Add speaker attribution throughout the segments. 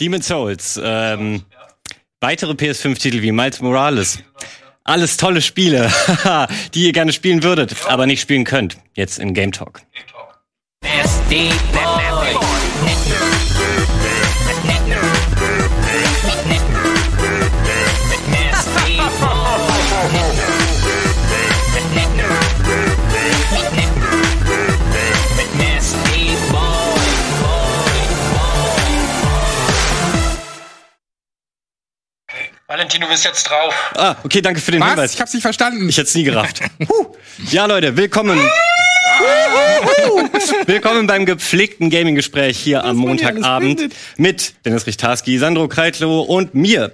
Speaker 1: Demon's Souls, ähm, weitere PS5-Titel wie Miles Morales. Alles tolle Spiele, die ihr gerne spielen würdet, aber nicht spielen könnt. Jetzt in Game Talk.
Speaker 2: Nasty boy.
Speaker 3: Valentin, du bist jetzt drauf.
Speaker 1: Ah, okay, danke für den
Speaker 4: Was?
Speaker 1: Hinweis.
Speaker 4: Ich hab's nicht verstanden.
Speaker 1: Ich hätte es nie gerafft. Huh. Ja, Leute, willkommen. willkommen beim gepflegten Gaming-Gespräch hier am
Speaker 4: ja alles
Speaker 1: Montagabend mit Dennis Richtarski, Sandro Kreitlow und mir.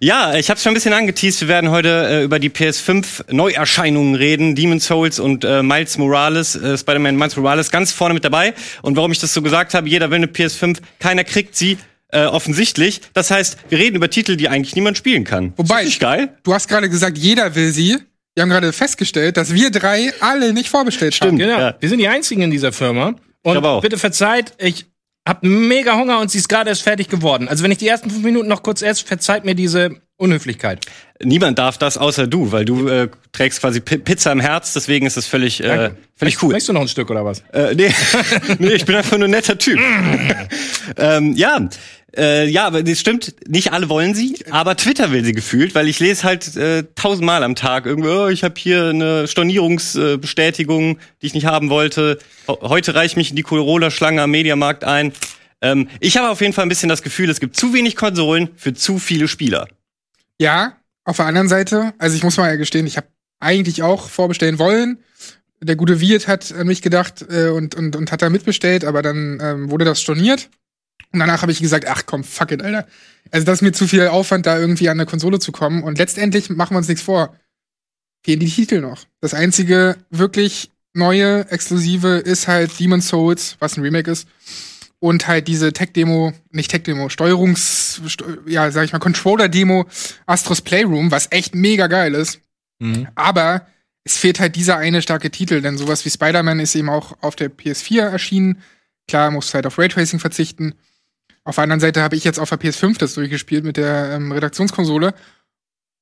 Speaker 1: Ja, ich habe schon ein bisschen angeteased. Wir werden heute äh, über die PS5 Neuerscheinungen reden. Demon's Souls und äh, Miles Morales, äh, Spider-Man Miles Morales ganz vorne mit dabei. Und warum ich das so gesagt habe, jeder will eine PS5, keiner kriegt sie. Äh, offensichtlich. Das heißt, wir reden über Titel, die eigentlich niemand spielen kann.
Speaker 4: Wobei-
Speaker 1: Ist nicht geil?
Speaker 4: Du hast gerade gesagt, jeder will sie. Wir haben gerade festgestellt, dass wir drei alle nicht vorbestellt haben.
Speaker 1: Stimmt.
Speaker 5: Genau.
Speaker 1: Ja.
Speaker 5: Wir sind die einzigen in dieser Firma. Und
Speaker 1: aber auch.
Speaker 5: bitte verzeiht, ich hab mega Hunger und sie ist gerade erst fertig geworden. Also wenn ich die ersten fünf Minuten noch kurz esse, verzeiht mir diese Unhöflichkeit.
Speaker 1: Niemand darf das außer du, weil du äh, trägst quasi Pi Pizza im Herz, deswegen ist das völlig, äh,
Speaker 5: Danke.
Speaker 1: völlig cool.
Speaker 5: Möchtest du noch ein Stück oder was?
Speaker 1: Äh, nee, nee, ich bin einfach nur ein netter Typ. ähm, ja, äh, ja, aber das stimmt, nicht alle wollen sie, aber Twitter will sie gefühlt, weil ich lese halt äh, tausendmal am Tag irgendwie, oh, ich habe hier eine Stornierungsbestätigung, äh, die ich nicht haben wollte. Heute reiche ich mich in die Corolla-Schlange am Mediamarkt ein. Ähm, ich habe auf jeden Fall ein bisschen das Gefühl, es gibt zu wenig Konsolen für zu viele Spieler.
Speaker 4: Ja, auf der anderen Seite, also ich muss mal gestehen, ich habe eigentlich auch vorbestellen wollen. Der gute Wirt hat an mich gedacht äh, und, und, und hat da mitbestellt, aber dann ähm, wurde das storniert. Und danach habe ich gesagt, ach komm, fuck it, Alter. Also das ist mir zu viel Aufwand, da irgendwie an eine Konsole zu kommen. Und letztendlich machen wir uns nichts vor. Fehlen die Titel noch. Das einzige wirklich neue, exklusive ist halt Demon's Souls, was ein Remake ist. Und halt diese Tech-Demo, nicht Tech-Demo, Steuerungs, Steu- ja, sag ich mal, Controller-Demo Astros Playroom, was echt mega geil ist. Aber es fehlt halt dieser eine starke Titel, denn sowas wie Spider-Man ist eben auch auf der PS4 erschienen. Klar, muss halt auf Raytracing verzichten. Auf der anderen Seite habe ich jetzt auf der PS5 das durchgespielt mit der ähm, Redaktionskonsole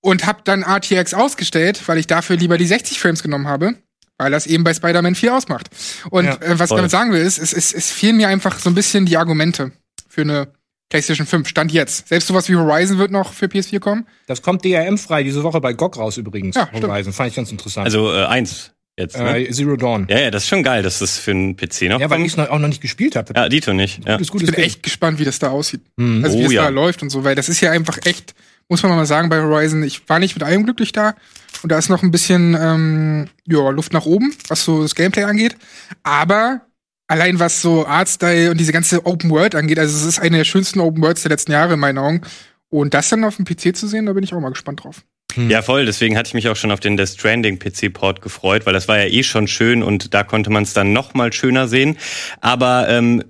Speaker 4: und habe dann RTX ausgestellt, weil ich dafür lieber die 60 Frames genommen habe, weil das eben bei Spider-Man 4 ausmacht. Und
Speaker 5: Ja,
Speaker 4: äh, was ich
Speaker 1: voll.
Speaker 4: damit sagen will, ist, es, es, es fehlen mir einfach so ein bisschen die Argumente für eine PlayStation 5. Stand jetzt. Selbst sowas wie Horizon wird noch für PS4 kommen.
Speaker 5: Das kommt DRM-frei diese Woche bei GOG raus übrigens.
Speaker 4: Ja, stimmt.
Speaker 5: Horizon. Fand ich ganz interessant.
Speaker 1: Also äh, eins jetzt. Ne?
Speaker 5: äh, Zero Dawn.
Speaker 1: Ja, ja, das ist schon geil, dass das für einen PC noch
Speaker 5: Ja, weil ich es auch noch nicht gespielt habe.
Speaker 1: Ja, Dito nicht. Ja.
Speaker 5: Gutes,
Speaker 4: Ich
Speaker 5: gutes
Speaker 4: bin
Speaker 5: Ding.
Speaker 4: echt gespannt, wie das da aussieht.
Speaker 5: Mhm.
Speaker 4: Also wie
Speaker 1: Oh,
Speaker 4: es
Speaker 1: ja.
Speaker 4: da läuft und so, weil das ist ja einfach echt, muss man mal sagen, bei Horizon, ich war nicht mit allem glücklich da. Und da ist noch ein bisschen ähm, ja, Luft nach oben, was so das Gameplay angeht. Aber allein was so Artstyle und diese ganze Open World angeht, also es ist eine der schönsten Open Worlds der letzten Jahre in meinen Augen. Und das dann auf dem PC zu sehen, da bin ich auch mal gespannt drauf.
Speaker 1: Ja, voll. Deswegen hatte ich mich auch schon auf den Death Stranding PC-Port gefreut, weil das war ja eh schon schön und da konnte man es dann noch mal schöner sehen. Aber ähm,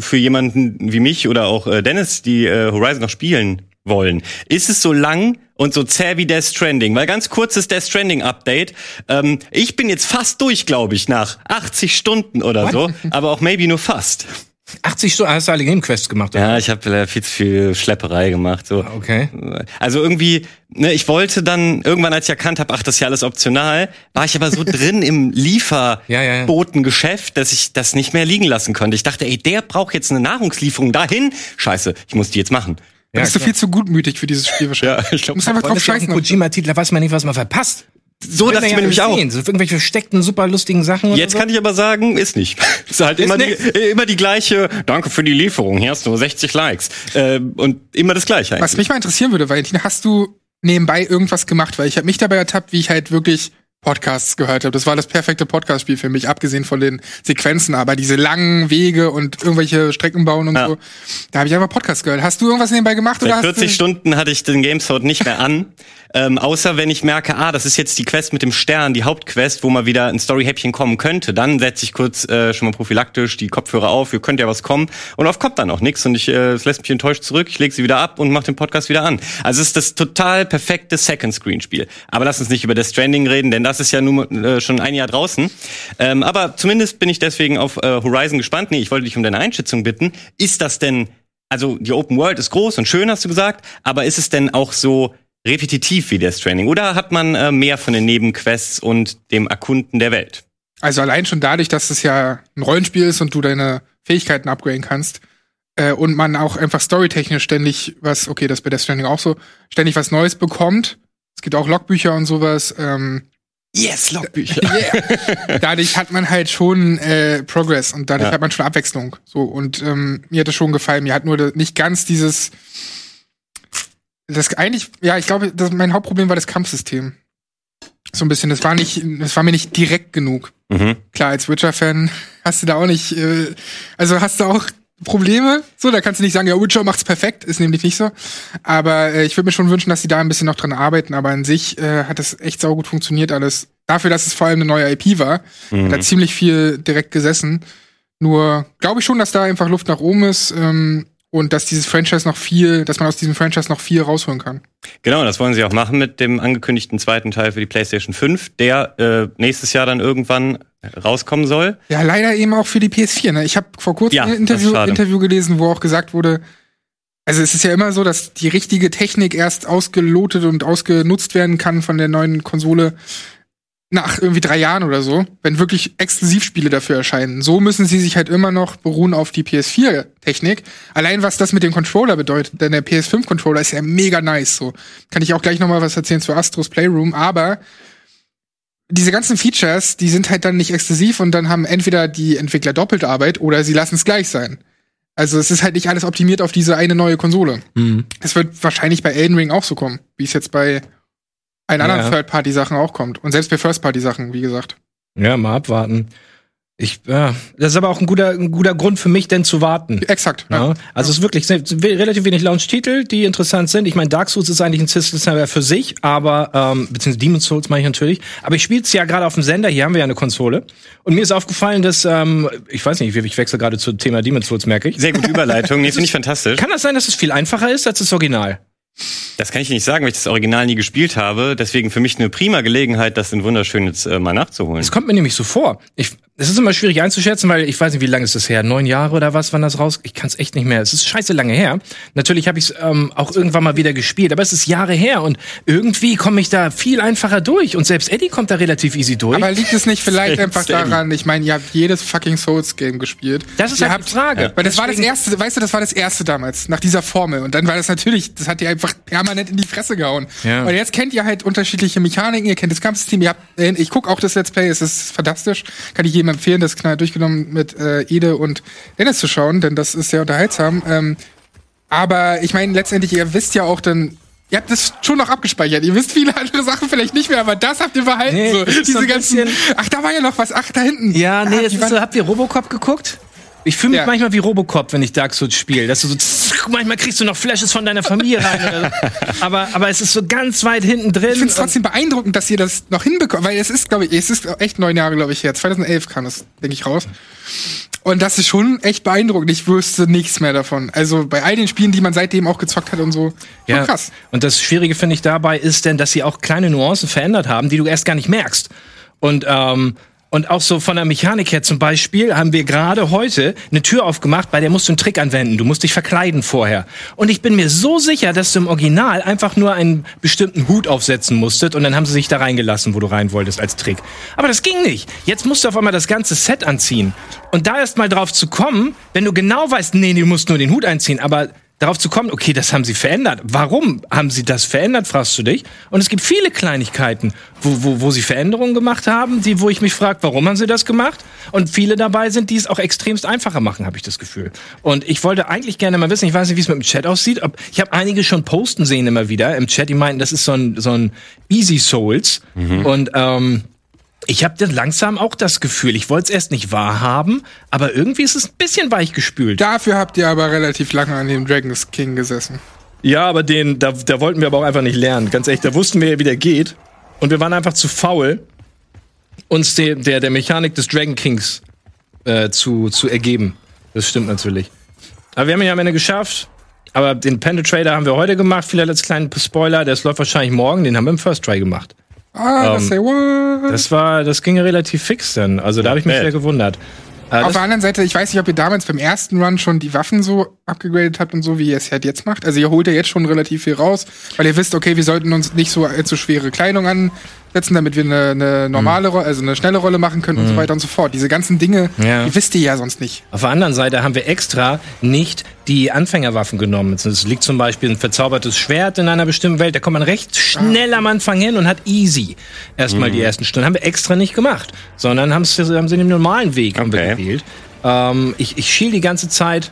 Speaker 1: für jemanden wie mich oder auch äh, Dennis, die äh, Horizon noch spielen wollen, ist es so lang und so zäh wie Death Stranding. Weil ganz kurzes Death Stranding-Update. Ähm, ich bin jetzt fast durch, glaube ich, nach 80 Stunden oder so. Aber auch maybe nur fast.
Speaker 5: 80 Stunden hast du alle Game-Quests gemacht. oder?
Speaker 1: Ja, ich habe äh, viel zu viel Schlepperei gemacht. So.
Speaker 5: Okay.
Speaker 1: Also irgendwie, ne, ich wollte dann irgendwann, als ich erkannt habe, ach, das ist ja alles optional, war ich aber so drin im
Speaker 5: Ja, ja, ja.
Speaker 1: Lieferbotengeschäft, dass ich das nicht mehr liegen lassen konnte. Ich dachte, ey, der braucht jetzt eine Nahrungslieferung dahin. Scheiße, ich muss die jetzt machen.
Speaker 5: Ja,
Speaker 4: bist du
Speaker 5: klar.
Speaker 4: viel zu gutmütig für dieses Spiel wahrscheinlich.
Speaker 1: Ja, ich
Speaker 4: Du
Speaker 1: glaube,
Speaker 4: musst einfach drauf scheißen.
Speaker 5: Kojima-Titel, da weiß man nicht, was man verpasst.
Speaker 1: So dachte ich mir nämlich auch.
Speaker 5: So irgendwelche versteckten, super lustigen Sachen. oder
Speaker 1: Jetzt
Speaker 5: so.
Speaker 1: kann ich aber sagen, ist nicht. ist halt
Speaker 5: Ist
Speaker 1: immer, die,
Speaker 5: nicht?
Speaker 1: äh, immer die gleiche, danke für die Lieferung, hier hast du 60 Likes. Äh, und immer das gleiche eigentlich.
Speaker 4: Was mich mal interessieren würde, Valentin, hast du nebenbei irgendwas gemacht? Weil ich habe mich dabei ertappt, wie ich halt wirklich Podcasts gehört habe. Das war das perfekte Podcast-Spiel für mich, abgesehen von den Sequenzen, aber diese langen Wege und irgendwelche Strecken bauen und
Speaker 1: Ja.
Speaker 4: so. Da habe ich einfach Podcasts gehört. Hast du irgendwas nebenbei gemacht oder
Speaker 1: Seit
Speaker 4: hast
Speaker 1: 40
Speaker 4: du
Speaker 1: Stunden hatte ich den Gamescode nicht mehr an. Ähm, außer wenn ich merke, ah, das ist jetzt die Quest mit dem Stern, die Hauptquest, wo mal wieder ein Story-Häppchen kommen könnte. Dann setze ich kurz äh, schon mal prophylaktisch die Kopfhörer auf, hier könnte ja was kommen. Und oft kommt dann auch nichts und ich, äh, lässt mich enttäuscht zurück. Ich lege sie wieder ab und mache den Podcast wieder an. Also es ist das total perfekte Second-Screen-Spiel. Aber lass uns nicht über das Stranding reden, denn das ist ja nun äh, schon ein Jahr draußen. Ähm, aber zumindest bin ich deswegen auf äh, Horizon gespannt. Nee, ich wollte dich um deine Einschätzung bitten. Ist das denn also die Open World ist groß und schön, hast du gesagt, aber ist es denn auch so repetitiv wie Death Stranding? Oder hat man äh, mehr von den Nebenquests und dem Erkunden der Welt?
Speaker 4: Also allein schon dadurch, dass es ja ein Rollenspiel ist und du deine Fähigkeiten upgraden kannst äh, und man auch einfach storytechnisch ständig was, okay, das ist bei Death Stranding auch so, ständig was Neues bekommt. Es gibt auch Logbücher und sowas. Ähm,
Speaker 1: Yes, Logbücher.
Speaker 4: yeah. dadurch hat man halt schon äh, Progress und dadurch
Speaker 1: Ja.
Speaker 4: hat man schon Abwechslung. So und ähm, mir hat es schon gefallen. Mir hat nur nicht ganz dieses das eigentlich, ja, ich glaube, das, mein Hauptproblem war das Kampfsystem. So ein bisschen. Das war nicht, das war mir nicht direkt genug.
Speaker 1: Mhm.
Speaker 4: Klar, als Witcher-Fan hast du da auch nicht, äh, also hast du auch Probleme. So, da kannst du nicht sagen, ja, Witcher macht's perfekt, ist nämlich nicht so. Aber äh, ich würde mir schon wünschen, dass sie da ein bisschen noch dran arbeiten. Aber an sich äh, hat das echt saugut funktioniert alles. Dafür, dass es vor allem eine neue IP war, hat da ziemlich viel direkt gesessen. Nur glaube ich schon, dass da einfach Luft nach oben ist ähm, und dass dieses Franchise noch viel, dass man aus diesem Franchise noch viel rausholen kann.
Speaker 1: Genau, das wollen sie auch machen mit dem angekündigten zweiten Teil für die PlayStation 5, der äh, nächstes Jahr dann irgendwann rauskommen soll.
Speaker 4: Ja, leider eben auch für die PS4. Ne? Ich habe vor kurzem
Speaker 1: Ja,
Speaker 4: ein Interview. Interview gelesen, wo auch gesagt wurde, also es ist ja immer so, dass die richtige Technik erst ausgelotet und ausgenutzt werden kann von der neuen Konsole nach irgendwie drei Jahren oder so, wenn wirklich Exklusivspiele dafür erscheinen. So müssen sie sich halt immer noch beruhen auf die PS4-Technik. Allein was das mit dem Controller bedeutet, denn der PS5-Controller ist ja mega nice. So kann ich auch gleich noch mal was erzählen zu Astros Playroom, aber diese ganzen Features, die sind halt dann nicht exklusiv und dann haben entweder die Entwickler doppelt Arbeit oder sie lassen es gleich sein. Also es ist halt nicht alles optimiert auf diese eine neue Konsole.
Speaker 5: Mhm.
Speaker 4: Es wird wahrscheinlich bei Elden Ring auch so kommen, wie es jetzt bei allen anderen
Speaker 5: Ja.
Speaker 4: Third-Party-Sachen auch kommt. Und selbst bei First-Party-Sachen, wie gesagt.
Speaker 5: Ja, mal abwarten. Ich, ja, das ist aber auch ein guter, ein guter Grund für mich, denn zu warten.
Speaker 4: Exakt.
Speaker 5: Ja. Also es ist wirklich relativ wenig Launch-Titel, die interessant sind. Ich meine, Dark Souls ist eigentlich ein System für sich, aber ähm, beziehungsweise Demon's Souls meine ich natürlich. Aber ich spiele es ja gerade auf dem Sender. Hier haben wir ja eine Konsole. Und mir ist aufgefallen, dass ähm, ich weiß nicht, ich wechsle gerade zum Thema Demon's Souls, merke ich.
Speaker 1: Sehr gute Überleitung, nee, finde ich fantastisch.
Speaker 5: Kann das sein, dass es viel einfacher ist als das Original?
Speaker 1: Das kann ich nicht sagen, weil ich das Original nie gespielt habe. Deswegen für mich eine prima Gelegenheit, das in wunderschön jetzt äh, mal nachzuholen.
Speaker 5: Es kommt mir nämlich so vor. Ich, es ist immer schwierig einzuschätzen, weil ich weiß nicht, wie lange ist das her? Neun Jahre oder was, wann das raus? Ich kann es echt nicht mehr. Es ist scheiße lange her. Natürlich habe ich es ähm, auch irgendwann mal wieder gespielt, aber es ist Jahre her und irgendwie komme ich da viel einfacher durch. Und selbst Eddie kommt da relativ easy durch.
Speaker 4: Aber liegt es nicht vielleicht einfach daran, ich meine, ihr habt jedes fucking Souls-Game gespielt.
Speaker 5: das ist
Speaker 4: ihr
Speaker 5: halt die Frage.
Speaker 4: Weil das war das
Speaker 5: Deswegen-
Speaker 4: erste, weißt du, das war das erste damals, nach dieser Formel. Und dann war das natürlich, das hat ihr einfach permanent in die Fresse gehauen.
Speaker 5: Ja.
Speaker 4: Und jetzt kennt ihr halt unterschiedliche Mechaniken, ihr kennt das Kampfsystem, ihr habt, äh, ich gucke auch das Let's Play, es ist fantastisch. Kann ich jedem empfehlen, das knall durchgenommen mit äh, Ede und Dennis zu schauen, denn das ist sehr unterhaltsam. Ähm, aber ich meine, letztendlich, ihr wisst ja auch dann, Ihr habt das schon noch abgespeichert. Ihr wisst viele andere Sachen vielleicht nicht mehr, aber das habt ihr behalten.
Speaker 5: Nee,
Speaker 4: so, diese ganzen. Ach, da war ja noch was. Ach, da hinten.
Speaker 5: Ja, nee,
Speaker 4: ah, die
Speaker 5: ist so, habt ihr Robocop geguckt? Ich fühle mich
Speaker 4: Ja.
Speaker 5: manchmal wie Robocop, wenn ich Dark Souls spiele. Dass du so, manchmal kriegst du noch Flashes von deiner Familie rein. Oder so. aber, aber es ist so ganz weit hinten drin.
Speaker 4: Ich finde es trotzdem beeindruckend, dass ihr das noch hinbekommt, weil es ist, glaube ich, es ist echt neun Jahre, glaube ich, her. 2011 kam das, denke ich, raus. Und das ist schon echt beeindruckend. Ich wüsste nichts mehr davon. Also bei all den Spielen, die man seitdem auch gezockt hat und so.
Speaker 5: Ja.
Speaker 4: krass.
Speaker 5: Und das Schwierige finde ich dabei ist denn, dass sie auch kleine Nuancen verändert haben, die du erst gar nicht merkst. Und ähm, und auch so von der Mechanik her zum Beispiel haben wir gerade heute eine Tür aufgemacht, bei der musst du einen Trick anwenden. Du musst dich verkleiden vorher. Und ich bin mir so sicher, dass du im Original einfach nur einen bestimmten Hut aufsetzen musstest und dann haben sie sich da reingelassen, wo du rein wolltest als Trick. Aber das ging nicht. Jetzt musst du auf einmal das ganze Set anziehen. Und da erst mal drauf zu kommen, wenn du genau weißt, nee, du musst nur den Hut einziehen, aber darauf zu kommen, okay, das haben sie verändert. Warum haben sie das verändert, fragst du dich. Und es gibt viele Kleinigkeiten, wo, wo, wo sie Veränderungen gemacht haben, die, wo ich mich frage, warum haben sie das gemacht? Und viele dabei sind, die es auch extremst einfacher machen, habe ich das Gefühl. Und ich wollte eigentlich gerne mal wissen, ich weiß nicht, wie es mit dem Chat aussieht, ob, ich habe einige schon posten sehen immer wieder im Chat, die meinten, das ist so ein, so ein Easy Souls. Und ähm, ich habe dann langsam auch das Gefühl, ich wollte es erst nicht wahrhaben, aber irgendwie ist es ein bisschen weichgespült.
Speaker 4: Dafür habt ihr aber relativ lange an dem Dragon's King gesessen.
Speaker 5: Ja, aber den, da, da wollten wir aber auch einfach nicht lernen. Ganz ehrlich, da wussten wir ja, wie der geht. Und wir waren einfach zu faul, uns de, der, der Mechanik des Dragon Kings äh, zu, zu ergeben. Das stimmt natürlich. Aber wir haben ihn ja am Ende geschafft. Aber den Penetrator haben wir heute gemacht. Vielleicht als kleinen Spoiler. Das läuft wahrscheinlich morgen. Den haben wir im First Try gemacht.
Speaker 4: Ah,
Speaker 5: Ähm,
Speaker 4: say what?
Speaker 5: Das war, das ging ja relativ fix dann. Also da habe ich mich
Speaker 1: bad.
Speaker 5: sehr gewundert. Äh,
Speaker 4: Auf
Speaker 5: das,
Speaker 4: der anderen Seite, ich weiß nicht, ob ihr damals beim ersten Run schon die Waffen so abgegradet habt und so, wie ihr es halt jetzt macht. Also ihr holt ja jetzt schon relativ viel raus, weil ihr wisst, okay, wir sollten uns nicht so allzu schwere Kleidung ansetzen, damit wir eine, eine normale Rolle, also eine schnelle Rolle machen können und so weiter und so fort. Diese ganzen Dinge,
Speaker 5: Ja.
Speaker 4: die wisst ihr ja sonst nicht.
Speaker 5: Auf der anderen Seite haben wir extra nicht die Anfängerwaffen genommen. Es liegt zum Beispiel ein verzaubertes Schwert in einer bestimmten Welt. Da kommt man recht schnell am Anfang hin und hat easy erstmal die ersten Stunden. Haben wir extra nicht gemacht, sondern haben sie den normalen Weg
Speaker 1: Okay.
Speaker 5: gewählt. Ähm, ich, ich schiel die ganze Zeit.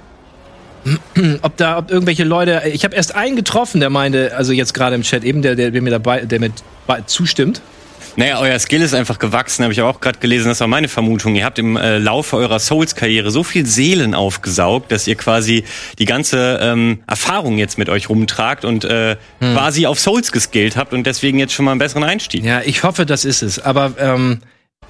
Speaker 5: Ob da, ob irgendwelche Leute, ich habe erst einen getroffen, der meinte, also jetzt gerade im Chat eben, der, der, der mir dabei, der mit bei- zustimmt.
Speaker 1: Naja, euer Skill ist einfach gewachsen, habe ich auch gerade gelesen, das war meine Vermutung. Ihr habt im äh, Laufe eurer Souls-Karriere so viel Seelen aufgesaugt, dass ihr quasi die ganze ähm, Erfahrung jetzt mit euch rumtragt und äh, quasi auf Souls geskillt habt und deswegen jetzt schon mal einen besseren Einstieg.
Speaker 5: Ja, ich hoffe, das ist es. Aber ähm,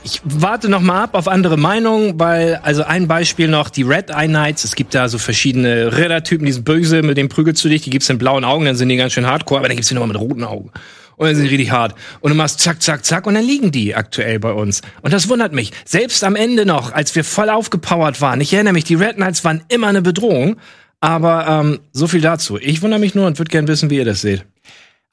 Speaker 5: ich warte noch mal ab auf andere Meinungen, weil, also ein Beispiel noch, die Red Eye Knights, es gibt da so verschiedene Rittertypen, die sind böse, mit dem prügelst du dich, die gibt's in blauen Augen, dann sind die ganz schön hardcore, aber dann gibt's die nochmal mit roten Augen. Und dann sind die richtig hart. Und du machst zack, zack, zack und dann liegen die aktuell bei uns. Und das wundert mich. Selbst am Ende noch, als wir voll aufgepowert waren, ich erinnere mich, die Red Knights waren immer eine Bedrohung. Aber ähm, so viel dazu. Ich wundere mich nur und würde gern wissen, wie ihr das seht.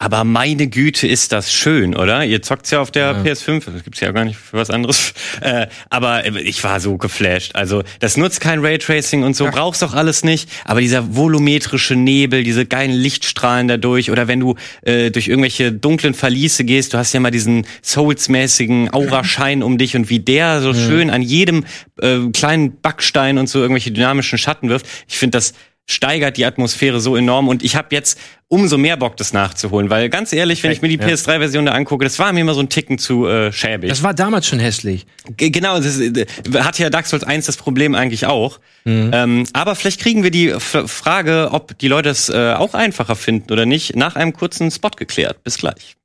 Speaker 1: Aber meine Güte, ist das schön, oder? Ihr zockt's ja auf der PS5, das gibt's ja gar nicht für was anderes. Äh, aber äh, ich war so geflasht. Also, das nutzt kein Raytracing und so, brauchst doch alles nicht. Aber dieser volumetrische Nebel, diese geilen Lichtstrahlen dadurch, oder wenn du äh, durch irgendwelche dunklen Verliese gehst, du hast ja mal diesen Souls-mäßigen Auraschein um dich und wie der so schön an jedem äh, kleinen Backstein und so irgendwelche dynamischen Schatten wirft. Ich finde das steigert die Atmosphäre so enorm und ich habe jetzt umso mehr Bock, das nachzuholen, weil ganz ehrlich, wenn ich mir die
Speaker 5: Ja.
Speaker 1: PS3-Version da angucke, das war mir immer so ein Ticken zu äh, schäbig.
Speaker 5: Das war damals schon hässlich.
Speaker 1: G- genau, das äh, hat ja Dark Souls 1 das Problem eigentlich auch. Ähm, aber vielleicht kriegen wir die F Frage, ob die Leute es äh, auch einfacher finden oder nicht, nach einem kurzen Spot geklärt. Bis gleich.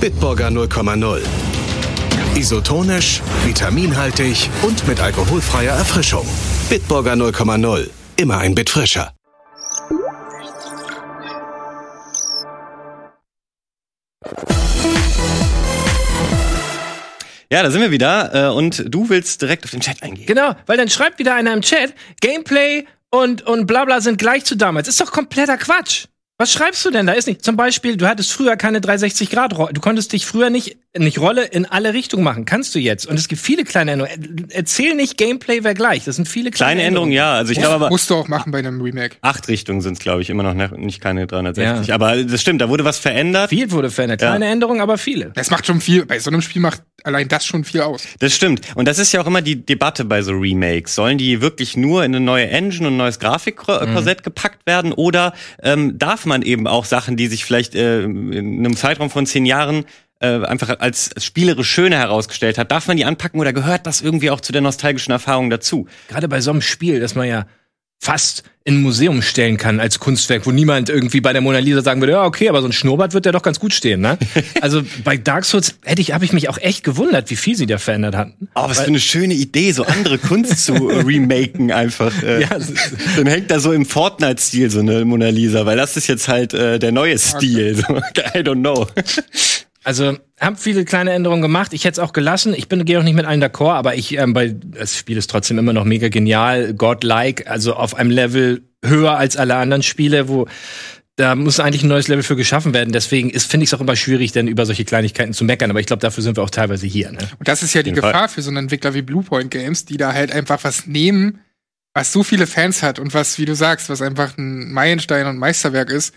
Speaker 6: Bitburger 0,0. Isotonisch, vitaminhaltig und mit alkoholfreier Erfrischung. Bitburger 0,0. Immer ein Bit frischer.
Speaker 1: Ja, da sind wir wieder äh, und du willst direkt auf den Chat eingehen.
Speaker 5: Genau, weil dann schreibt wieder einer im Chat, Gameplay und, und bla bla sind gleich zu damals. Ist doch kompletter Quatsch. Was schreibst du denn da? Ist nicht. Zum Beispiel, du hattest früher keine 360-Grad-Rolle. Du konntest dich früher nicht, nicht Rolle in alle Richtungen machen. Kannst du jetzt. Und es gibt viele kleine Änderungen. Erzähl nicht, Gameplay wäre gleich. Das sind viele kleine,
Speaker 1: Kleine Änderungen, ja. Also ich glaube aber
Speaker 4: Musst du auch machen bei einem Remake.
Speaker 1: acht Richtungen sind es, glaube ich, immer noch ne- nicht keine 360. Aber das stimmt, da wurde was verändert.
Speaker 5: Viel wurde verändert. Kleine Änderungen, aber viele.
Speaker 4: Das macht schon viel, bei so einem Spiel macht allein das schon viel aus.
Speaker 1: Das stimmt. Und das ist ja auch immer die Debatte bei so Remakes. Sollen die wirklich nur in eine neue Engine und ein neues Grafikkorsett gepackt werden? Oder ähm, darf man eben auch Sachen, die sich vielleicht äh, in einem Zeitraum von zehn Jahren äh, einfach als spielerisch schöner herausgestellt hat, darf man die anpacken oder gehört das irgendwie auch zu der nostalgischen Erfahrung dazu?
Speaker 5: Gerade bei so einem Spiel, das man ja fast in ein Museum stellen kann als Kunstwerk, wo niemand irgendwie bei der Mona Lisa sagen würde, ja, okay, aber so ein Schnurrbart wird ja doch ganz gut stehen, ne? also bei Dark Souls hätte ich, habe ich mich auch echt gewundert, wie viel sie da verändert hatten.
Speaker 1: Oh, was für eine schöne Idee, so andere Kunst zu remaken einfach. Äh,
Speaker 5: Ja,
Speaker 1: dann hängt da so im Fortnite-Stil so eine Mona Lisa, weil das ist jetzt halt äh, der neue Stil. So, I don't know.
Speaker 5: Also haben viele kleine Änderungen gemacht. Ich hätte es auch gelassen. Ich bin gehe auch nicht mit allen d'accord, aber ich ähm, bei das Spiel ist trotzdem immer noch mega genial, godlike, also auf einem Level höher als alle anderen Spiele, wo da muss eigentlich ein neues Level für geschaffen werden. Deswegen ist finde ich es auch immer schwierig, dann über solche Kleinigkeiten zu meckern. Aber ich glaube, dafür sind wir auch teilweise hier. Ne?
Speaker 4: Und das ist ja die
Speaker 1: jeden Fall.
Speaker 4: Gefahr für so einen Entwickler wie Bluepoint Games, die da halt einfach was nehmen, was so viele Fans hat und was, wie du sagst, was einfach ein Meilenstein und Meisterwerk ist.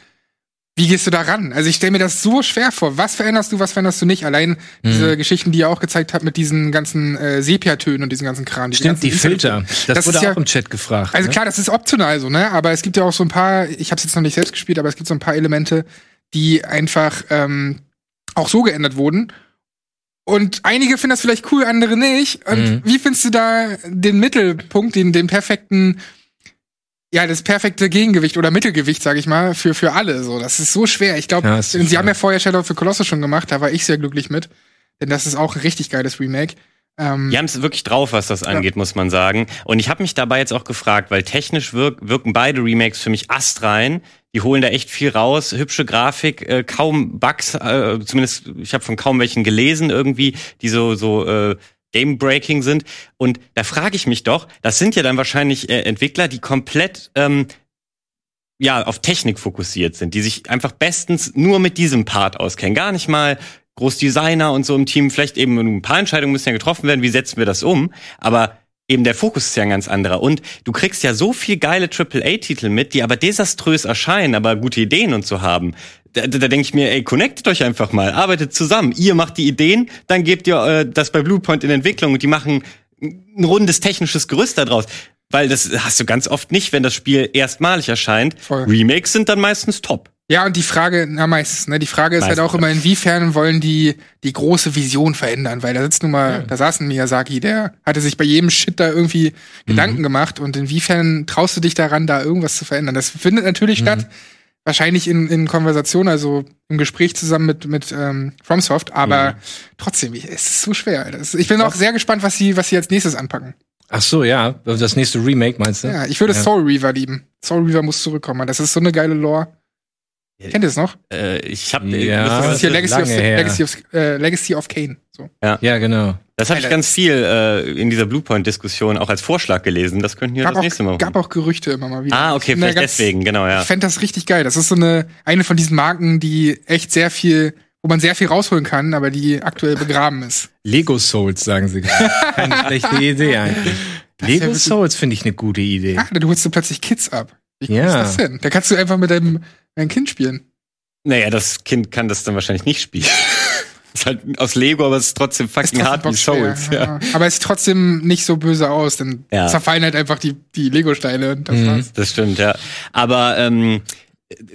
Speaker 4: Wie gehst du da ran? Also ich stelle mir das so schwer vor. Was veränderst du, was veränderst du nicht? Allein diese
Speaker 5: Mhm.
Speaker 4: Geschichten, die ihr auch gezeigt habt mit diesen ganzen äh, Sepia-Tönen und diesen ganzen Kram. diese
Speaker 5: Stimmt, die Filter. Das,
Speaker 4: Das
Speaker 5: wurde
Speaker 4: ist ja-
Speaker 5: auch im Chat gefragt.
Speaker 4: Also
Speaker 5: ne?
Speaker 4: klar, das ist optional so, ne? Aber es gibt ja auch so ein paar, ich habe es jetzt noch nicht selbst gespielt, aber es gibt so ein paar Elemente, die einfach ähm, auch so geändert wurden. Und einige finden das vielleicht cool, andere nicht. Und
Speaker 5: Mhm.
Speaker 4: wie findest du da den Mittelpunkt, den, den perfekten, ja, das perfekte Gegengewicht oder Mittelgewicht, sage ich mal, für, für alle. So, das ist so schwer. Ich glaube,
Speaker 5: Ja,
Speaker 4: sie
Speaker 5: schwer.
Speaker 4: haben ja vorher Shadow of the Colossus schon gemacht, da war ich sehr glücklich mit. Denn das ist auch ein richtig geiles Remake. Ähm,
Speaker 1: Die haben es wirklich drauf, was das angeht, muss man sagen. Und ich habe mich dabei jetzt auch gefragt, weil technisch wirk wirken beide Remakes für mich astrein. Die holen da echt viel raus, hübsche Grafik, äh, kaum Bugs, äh, zumindest ich habe von kaum welchen gelesen irgendwie, die so so äh, Game Breaking sind. Und da frage ich mich doch, das sind ja dann wahrscheinlich äh, Entwickler, die komplett ähm, ja, auf Technik fokussiert sind, die sich einfach bestens nur mit diesem Part auskennen. Gar nicht mal groß Designer und so im Team. Vielleicht eben ein paar Entscheidungen müssen ja getroffen werden, wie setzen wir das um. Aber eben der Fokus ist ja ein ganz anderer. Und du kriegst ja so viel geile AAA-Titel mit, die aber desaströs erscheinen, aber gute Ideen und so haben. Da, da, da denke ich mir, ey, connectet euch einfach mal, arbeitet zusammen. Ihr macht die Ideen, dann gebt ihr äh, das bei Bluepoint in Entwicklung und die machen ein rundes technisches Gerüst daraus. Weil das hast du ganz oft nicht, wenn das Spiel erstmalig erscheint.
Speaker 4: Voll.
Speaker 1: Remakes sind dann meistens top.
Speaker 4: Ja, und die Frage, na meistens, ne, die Frage ist halt
Speaker 1: Meistens,
Speaker 4: auch immer, inwiefern wollen die die große Vision verändern, weil da sitzt nun mal, da saß ein Miyazaki, der hatte sich bei jedem Shit da irgendwie Gedanken gemacht und inwiefern traust du dich daran, da irgendwas zu verändern? Das findet natürlich statt, wahrscheinlich in, in Konversation, also im Gespräch zusammen mit, mit ähm, FromSoft, aber trotzdem, ich- es ist so schwer. Ich bin auch sehr gespannt, was sie, was sie als nächstes anpacken.
Speaker 5: Ach so, ja. Das nächste Remake meinst du?
Speaker 4: Ja, ich würde Soul Reaver lieben. Soul Reaver muss zurückkommen, das ist so eine geile Lore. Kennt ihr es noch?
Speaker 1: Äh, ich habe
Speaker 5: Ja.
Speaker 4: Das ist hier Legacy of. Legacy of, äh, Legacy of Kane. So.
Speaker 5: Ja, genau.
Speaker 1: Das habe ich ganz viel äh, in dieser Bluepoint-Diskussion auch als Vorschlag gelesen. Das könnten wir
Speaker 4: Gab,
Speaker 1: das nächste Mal machen.
Speaker 4: gab auch Gerüchte immer mal wieder.
Speaker 1: ah, okay, vielleicht
Speaker 4: ganz-
Speaker 1: deswegen, genau, ja.
Speaker 4: Ich fände das richtig geil. Das ist so eine, eine von diesen Marken, die echt sehr viel, wo man sehr viel rausholen kann, aber die aktuell begraben ist.
Speaker 5: Lego Souls, sagen sie gerade. Keine schlechte Idee eigentlich.
Speaker 4: wär
Speaker 5: Lego Souls finde ich eine gute Idee.
Speaker 4: Ach, dann holst du plötzlich Kids ab. Wie cool
Speaker 5: Ja.
Speaker 4: ist das denn? Da kannst du einfach mit deinem, deinem Kind spielen.
Speaker 1: Naja, das Kind kann das dann wahrscheinlich nicht spielen. ist halt aus Lego, aber es ist trotzdem fucking hart wie Souls. Ja.
Speaker 4: ja. Aber es sieht trotzdem nicht so böse aus, denn
Speaker 1: Ja.
Speaker 4: zerfallen halt einfach die, die Lego-Steine und das
Speaker 5: Mhm.
Speaker 4: war's.
Speaker 1: Das stimmt, ja. Aber ähm,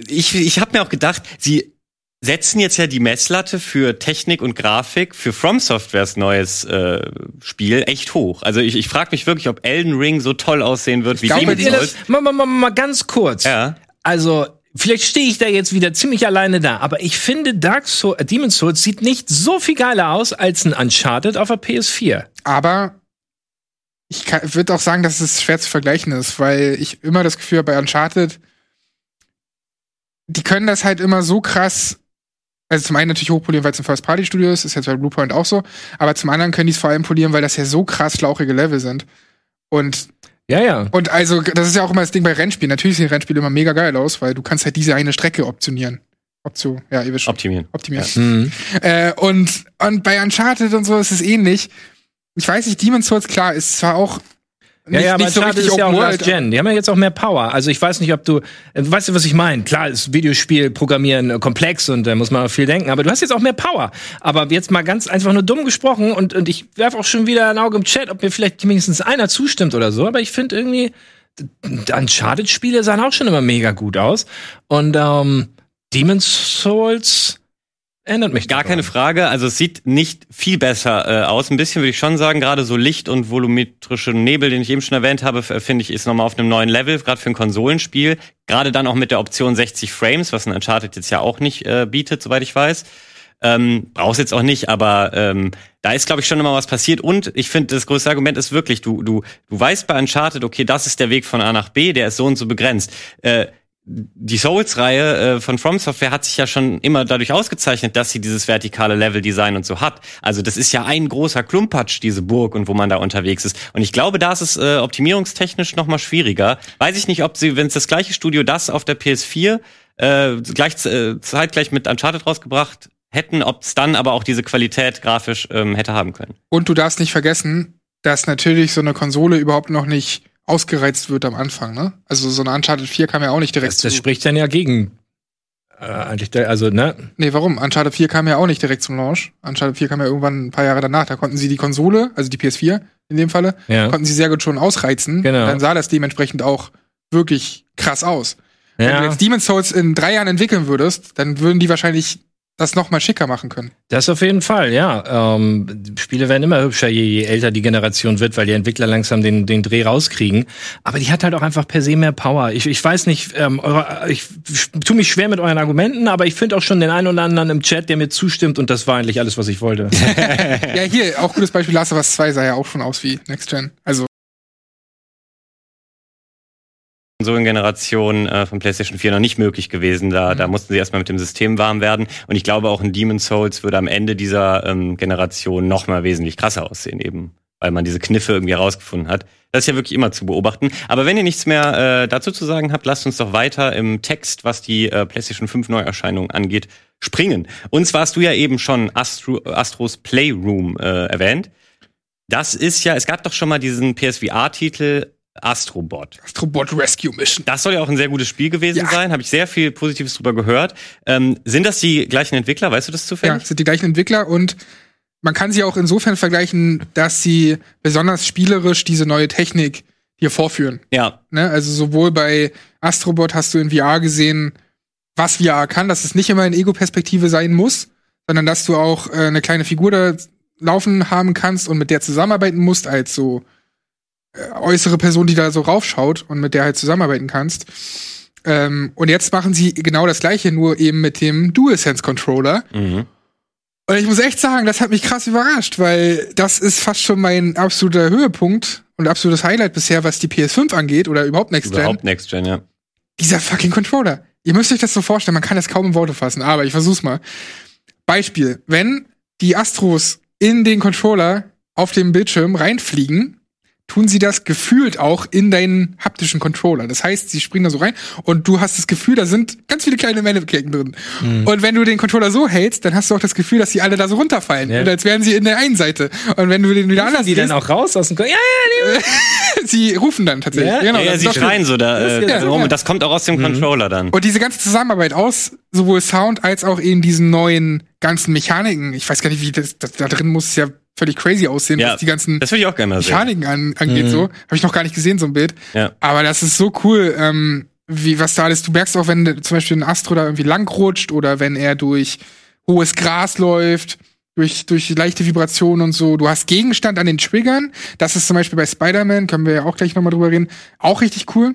Speaker 1: ich, ich habe mir auch gedacht, sie setzen jetzt ja die Messlatte für Technik und Grafik für From Softwares neues äh, Spiel echt hoch. Also ich, ich frage mich wirklich, ob Elden Ring so toll aussehen wird wie
Speaker 4: glaube,
Speaker 1: Demon's Souls.
Speaker 5: das, mal, mal, mal, mal ganz kurz.
Speaker 1: Ja.
Speaker 5: Also, vielleicht stehe ich da jetzt wieder ziemlich alleine da, aber ich finde Dark Souls, äh, Demon's Souls sieht nicht so viel geiler aus als ein Uncharted auf der PS4.
Speaker 4: Aber ich würde auch sagen, dass es schwer zu vergleichen ist, weil ich immer das Gefühl habe, bei Uncharted, die können das halt immer so krass, also zum einen natürlich hochpolieren, weil es ein First-Party-Studio ist, ist jetzt bei Bluepoint auch so, aber zum anderen können die es vor allem polieren, weil das ja so krass schlauchige Level sind. Und,
Speaker 5: Ja, ja.
Speaker 4: und also, das ist ja auch immer das Ding bei Rennspielen. Natürlich sehen Rennspiele immer mega geil aus, weil du kannst halt diese eine Strecke optionieren. Option, ja, ihr wisst schon.
Speaker 1: Optimieren.
Speaker 4: Optimieren.
Speaker 5: Mhm.
Speaker 4: Äh, und, und bei Uncharted und so ist es ähnlich. Ich weiß nicht, Demon's Souls, klar, ist zwar auch
Speaker 5: Ja, ja, aber
Speaker 4: nicht so richtig
Speaker 5: ist ja auch
Speaker 4: World.
Speaker 5: Gen. Die haben ja jetzt auch mehr Power. Also ich weiß nicht, ob du, äh, weißt du, was ich meine? Klar, ist Videospiel programmieren äh, komplex und da muss man viel denken, aber du hast jetzt auch mehr Power. Aber jetzt mal ganz einfach nur dumm gesprochen und, und ich werf auch schon wieder ein Auge im Chat, ob mir vielleicht mindestens einer zustimmt oder so, aber ich finde irgendwie, Uncharted-Spiele sahen auch schon immer mega gut aus. Und ähm, Demon's Souls ändert mich
Speaker 1: Gar
Speaker 5: daran.
Speaker 1: keine Frage. Also es sieht nicht viel besser äh, aus. Ein bisschen würde ich schon sagen, gerade so Licht und volumetrische Nebel, den ich eben schon erwähnt habe, f- finde ich, ist nochmal auf einem neuen Level, gerade für ein Konsolenspiel. Gerade dann auch mit der Option 60 Frames, was ein Uncharted jetzt ja auch nicht äh, bietet, soweit ich weiß. Ähm, brauchst jetzt auch nicht, aber ähm, da ist, glaube ich, schon immer was passiert. Und ich finde, das größte Argument ist wirklich, du, du, du weißt bei Uncharted, okay, das ist der Weg von A nach B, der ist so und so begrenzt. Äh, die Souls-Reihe äh, von From Software hat sich ja schon immer dadurch ausgezeichnet, dass sie dieses vertikale Level-Design und so hat. Also das ist ja ein großer Klumpatsch, diese Burg und wo man da unterwegs ist. Und ich glaube, da ist es äh, optimierungstechnisch noch mal schwieriger. Weiß ich nicht, ob sie, wenn es das gleiche Studio das auf der PS4 äh, gleich, äh, zeitgleich mit Uncharted rausgebracht hätten, ob es dann aber auch diese Qualität grafisch ähm, hätte haben können.
Speaker 4: Und du darfst nicht vergessen, dass natürlich so eine Konsole überhaupt noch nicht ausgereizt wird am Anfang, ne? Also so eine Uncharted 4 kam ja auch nicht direkt
Speaker 5: Das, das
Speaker 4: zu.
Speaker 5: spricht dann ja gegen. Äh, eigentlich, der- also, ne?
Speaker 4: Nee, warum? Uncharted 4 kam ja auch nicht direkt zum Launch. Uncharted 4 kam ja irgendwann ein paar Jahre danach. Da konnten sie die Konsole, also die PS4 in dem Falle,
Speaker 5: Ja.
Speaker 4: konnten sie sehr gut schon ausreizen.
Speaker 5: Genau.
Speaker 4: Dann sah das dementsprechend auch wirklich krass aus. Wenn du
Speaker 5: Ja.
Speaker 4: jetzt Demon's Souls in drei Jahren entwickeln würdest, dann würden die wahrscheinlich das noch mal schicker machen können.
Speaker 5: Das auf jeden Fall, ja. Ähm, Spiele werden immer hübscher, je, je älter die Generation wird, weil die Entwickler langsam den, den Dreh rauskriegen. Aber die hat halt auch einfach per se mehr Power. Ich, ich weiß nicht, ähm, eure, ich tue mich schwer mit euren Argumenten, aber ich finde auch schon den einen oder anderen im Chat, der mir zustimmt und das war eigentlich alles, was ich wollte.
Speaker 4: Ja, hier, auch gutes Beispiel, Last of Us 2 sah ja auch schon aus wie Next Gen. Also,
Speaker 1: Konsolengeneration äh, von PlayStation 4 noch nicht möglich gewesen. Da, da mussten sie erstmal mit dem System warm werden. Und ich glaube, auch in Demon's Souls würde am Ende dieser ähm, Generation noch mal wesentlich krasser aussehen, eben weil man diese Kniffe irgendwie herausgefunden hat. Das ist ja wirklich immer zu beobachten. Aber wenn ihr nichts mehr äh, dazu zu sagen habt, lasst uns doch weiter im Text, was die äh, PlayStation 5 Neuerscheinungen angeht, springen. Und zwar hast du ja eben schon Astro, Astros Playroom äh, erwähnt. Das ist ja, es gab doch schon mal diesen PSVR-Titel Astrobot.
Speaker 4: Astrobot Rescue Mission.
Speaker 1: Das soll ja auch ein sehr gutes Spiel gewesen
Speaker 4: Ja.
Speaker 1: sein. Habe ich sehr viel Positives drüber gehört. Ähm, sind das die gleichen Entwickler? Weißt du das
Speaker 4: Ja,
Speaker 1: zufällig?
Speaker 4: es sind die gleichen Entwickler und man kann sie auch insofern vergleichen, dass sie besonders spielerisch diese neue Technik hier vorführen.
Speaker 1: Ja.
Speaker 4: Ne? Also sowohl bei Astrobot hast du in VR gesehen, was VR kann, dass es nicht immer in Ego-Perspektive sein muss, sondern dass du auch äh, eine kleine Figur da laufen haben kannst und mit der zusammenarbeiten musst als so äußere Person, die da so raufschaut und mit der halt zusammenarbeiten kannst. Ähm, und jetzt machen sie genau das gleiche, nur eben mit dem DualSense-Controller.
Speaker 1: Mhm.
Speaker 4: Und ich muss echt sagen, das hat mich krass überrascht, weil das ist fast schon mein absoluter Höhepunkt und absolutes Highlight bisher, was die PS5 angeht oder überhaupt Next Gen.
Speaker 1: Überhaupt Next Gen, ja.
Speaker 4: Dieser fucking Controller. Ihr müsst euch das so vorstellen, man kann das kaum in Worte fassen, aber ich versuch's mal. Beispiel, wenn die Astros in den Controller auf dem Bildschirm reinfliegen, tun sie das gefühlt auch in deinen haptischen Controller. Das heißt, sie springen da so rein und du hast das Gefühl, da sind ganz viele kleine Mannequin drin. Und wenn du den Controller so hältst, dann hast du auch das Gefühl, dass die alle da so runterfallen.
Speaker 5: Ja.
Speaker 4: Und als wären sie in der einen Seite. Und wenn du den wieder anders
Speaker 5: die dann auch raus aus dem Ko Ja, ja,
Speaker 4: sie rufen dann tatsächlich.
Speaker 5: Ja?
Speaker 4: Genau,
Speaker 1: ja, ja, sie schreien so da äh,
Speaker 4: ja,
Speaker 1: rum
Speaker 4: ja.
Speaker 1: und das kommt auch aus dem Controller dann.
Speaker 4: Und diese ganze Zusammenarbeit aus sowohl Sound als auch in diesen neuen ganzen Mechaniken. Ich weiß gar nicht, wie das, das da drin muss es ja völlig crazy aussehen,
Speaker 1: Ja,
Speaker 4: was die ganzen
Speaker 1: das ich auch gerne.
Speaker 4: Mechaniken an, angeht. So habe ich noch gar nicht gesehen so ein Bild.
Speaker 1: Ja.
Speaker 4: Aber das ist so cool, ähm, wie was da alles. Du merkst auch, wenn zum Beispiel ein Astro da irgendwie langrutscht oder wenn er durch hohes Gras läuft. Durch, durch leichte Vibrationen und so. Du hast Gegenstand an den Triggern. Das ist zum Beispiel bei Spider-Man, können wir ja auch gleich nochmal drüber reden. Auch richtig cool.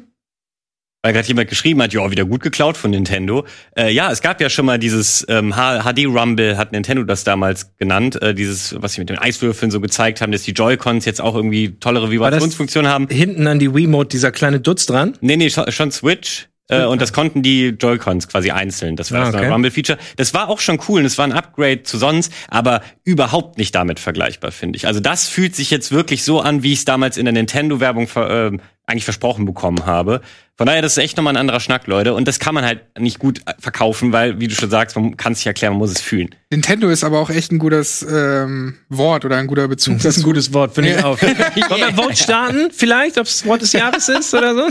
Speaker 1: Weil gerade jemand geschrieben hat, ja, wieder gut geklaut von Nintendo. Äh, ja, es gab ja schon mal dieses ähm, HD Rumble, hat Nintendo das damals genannt, äh, dieses, was sie mit den Eiswürfeln so gezeigt haben, dass die Joy-Cons jetzt auch irgendwie tollere Vibrationsfunktionen haben.
Speaker 5: hinten an die Wiimote dieser kleine Dutz dran.
Speaker 1: Nee, nee, schon, schon Switch. Äh, und das konnten die Joy-Cons quasi einzeln. Das war
Speaker 5: Ah,
Speaker 1: das neue
Speaker 5: okay.
Speaker 1: Rumble-Feature. Das war auch schon cool und es war ein Upgrade zu sonst, aber überhaupt nicht damit vergleichbar, finde ich. Also das fühlt sich jetzt wirklich so an, wie ich es damals in der Nintendo-Werbung ver ähm, eigentlich versprochen bekommen habe. Von daher, das ist echt nochmal ein anderer Schnack, Leute. Und das kann man halt nicht gut äh, verkaufen, weil, wie du schon sagst, man kann es sich erklären, man muss es fühlen.
Speaker 4: Nintendo ist aber auch echt ein gutes ähm, Wort oder ein guter Bezug.
Speaker 5: Das ist ein
Speaker 4: dazu.
Speaker 5: gutes Wort, finde ich auch. Wollen wir Vote starten? Vielleicht, ob es Wort des Jahres ist oder so?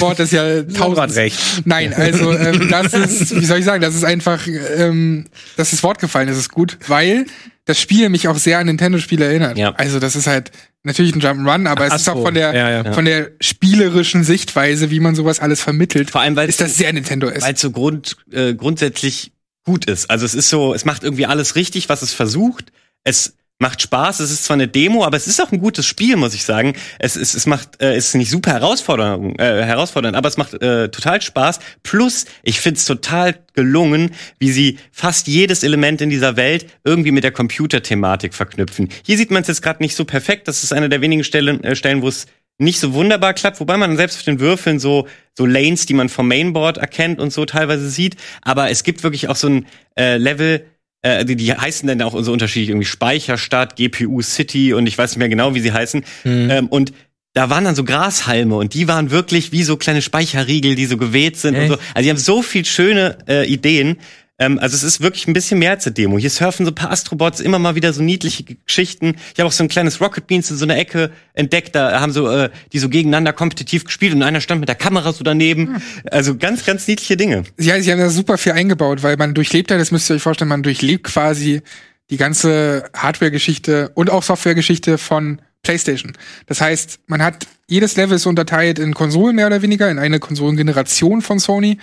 Speaker 4: Wort ist ja
Speaker 5: recht.
Speaker 4: Nein, also ähm, das ist, wie soll ich sagen, das ist einfach, ähm, dass das Wort gefallen ist, ist gut, weil das Spiel mich auch sehr an Nintendo-Spiele erinnert.
Speaker 1: Ja.
Speaker 4: Also das ist halt natürlich ein Jump'n'Run, aber es ist auch von der
Speaker 5: Ja, ja.
Speaker 4: von der spielerischen Sichtweise, wie man sowas alles vermittelt,
Speaker 1: Vor allem, weil
Speaker 4: ist das sehr Nintendo ist.
Speaker 1: weil es so grund, äh, grundsätzlich gut ist. Also es ist so, es macht irgendwie alles richtig, was es versucht. Es macht Spaß. Es ist zwar eine Demo, aber es ist auch ein gutes Spiel, muss ich sagen. Es, es, es macht, äh, es ist nicht super herausfordernd, äh, herausfordernd, aber es macht äh, total Spaß. Plus, ich find's total gelungen, wie sie fast jedes Element in dieser Welt irgendwie mit der Computerthematik verknüpfen. Hier sieht man es jetzt gerade nicht so perfekt. Das ist eine der wenigen Stellen, äh, Stellen, wo es nicht so wunderbar klappt, wobei man selbst auf den Würfeln so so Lanes, die man vom Mainboard erkennt und so teilweise sieht. Aber es gibt wirklich auch so ein äh, Level, äh, die, die heißen dann auch so unterschiedlich irgendwie Speicherstadt, GPU City und ich weiß nicht mehr genau, wie sie heißen. Ähm, und da waren dann so Grashalme und die waren wirklich wie so kleine Speicherriegel, die so geweht sind und
Speaker 5: Echt?
Speaker 1: so. Also die haben so viel schöne äh, Ideen. Ähm, also es ist wirklich ein bisschen mehr als eine Demo. Hier surfen so ein paar Astrobots, immer mal wieder so niedliche Geschichten. Ich habe auch so ein kleines Rocket Beans in so einer Ecke entdeckt. Da haben so äh, die so gegeneinander kompetitiv gespielt und einer stand mit der Kamera so daneben. Also ganz, ganz niedliche Dinge.
Speaker 4: Ja, sie haben da super viel eingebaut, weil man durchlebt ja, das müsst ihr euch vorstellen, man durchlebt quasi die ganze Hardware-Geschichte und auch Software-Geschichte von PlayStation. Das heißt, man hat jedes Level ist unterteilt in Konsolen mehr oder weniger, in eine Konsolengeneration von Sony.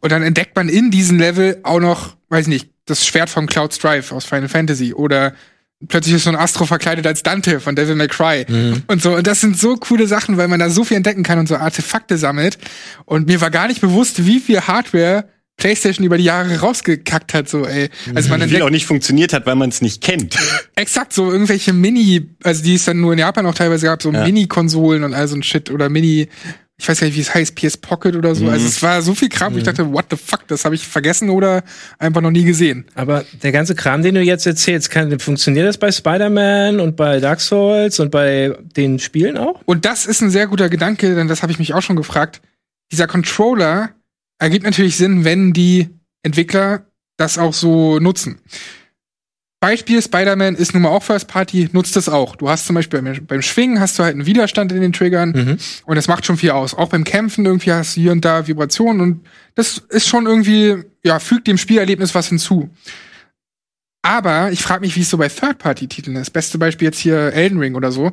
Speaker 4: Und dann entdeckt man in diesem Level auch noch weiß ich nicht, das Schwert von Cloud Strife aus Final Fantasy oder plötzlich ist so ein Astro verkleidet als Dante von Devil May Cry und so. Und das sind so coole Sachen, weil man da so viel entdecken kann und so Artefakte sammelt. Und mir war gar nicht bewusst, wie viel Hardware PlayStation über die Jahre rausgekackt hat, so, ey. Also man
Speaker 1: Viel auch nicht funktioniert hat, weil man es nicht kennt.
Speaker 4: exakt so irgendwelche Mini, also die es dann nur in Japan auch teilweise gab, so
Speaker 1: Ja.
Speaker 4: Mini-Konsolen und all so ein Shit oder Mini, ich weiß gar nicht, wie es heißt, PS Pocket oder so.
Speaker 1: Mhm.
Speaker 4: Also es war so viel Kram, wo ich dachte, what the fuck, das habe ich vergessen oder einfach noch nie gesehen.
Speaker 5: Aber der ganze Kram, den du jetzt erzählst, kann, funktioniert das bei Spider-Man und bei Dark Souls und bei den Spielen auch?
Speaker 4: Und das ist ein sehr guter Gedanke, denn das habe ich mich auch schon gefragt. Dieser Controller ergibt natürlich Sinn, wenn die Entwickler das auch so nutzen. Beispiel Spider-Man ist nun mal auch First Party, nutzt das auch. Du hast zum Beispiel beim, beim Schwingen hast du halt einen Widerstand in den Triggern
Speaker 5: Mhm.
Speaker 4: und das macht schon viel aus. Auch beim Kämpfen irgendwie hast du hier und da Vibrationen und das ist schon irgendwie, ja, fügt dem Spielerlebnis was hinzu. Aber ich frage mich, wie es so bei Third-Party-Titeln ist. Beste Beispiel jetzt hier Elden Ring oder so.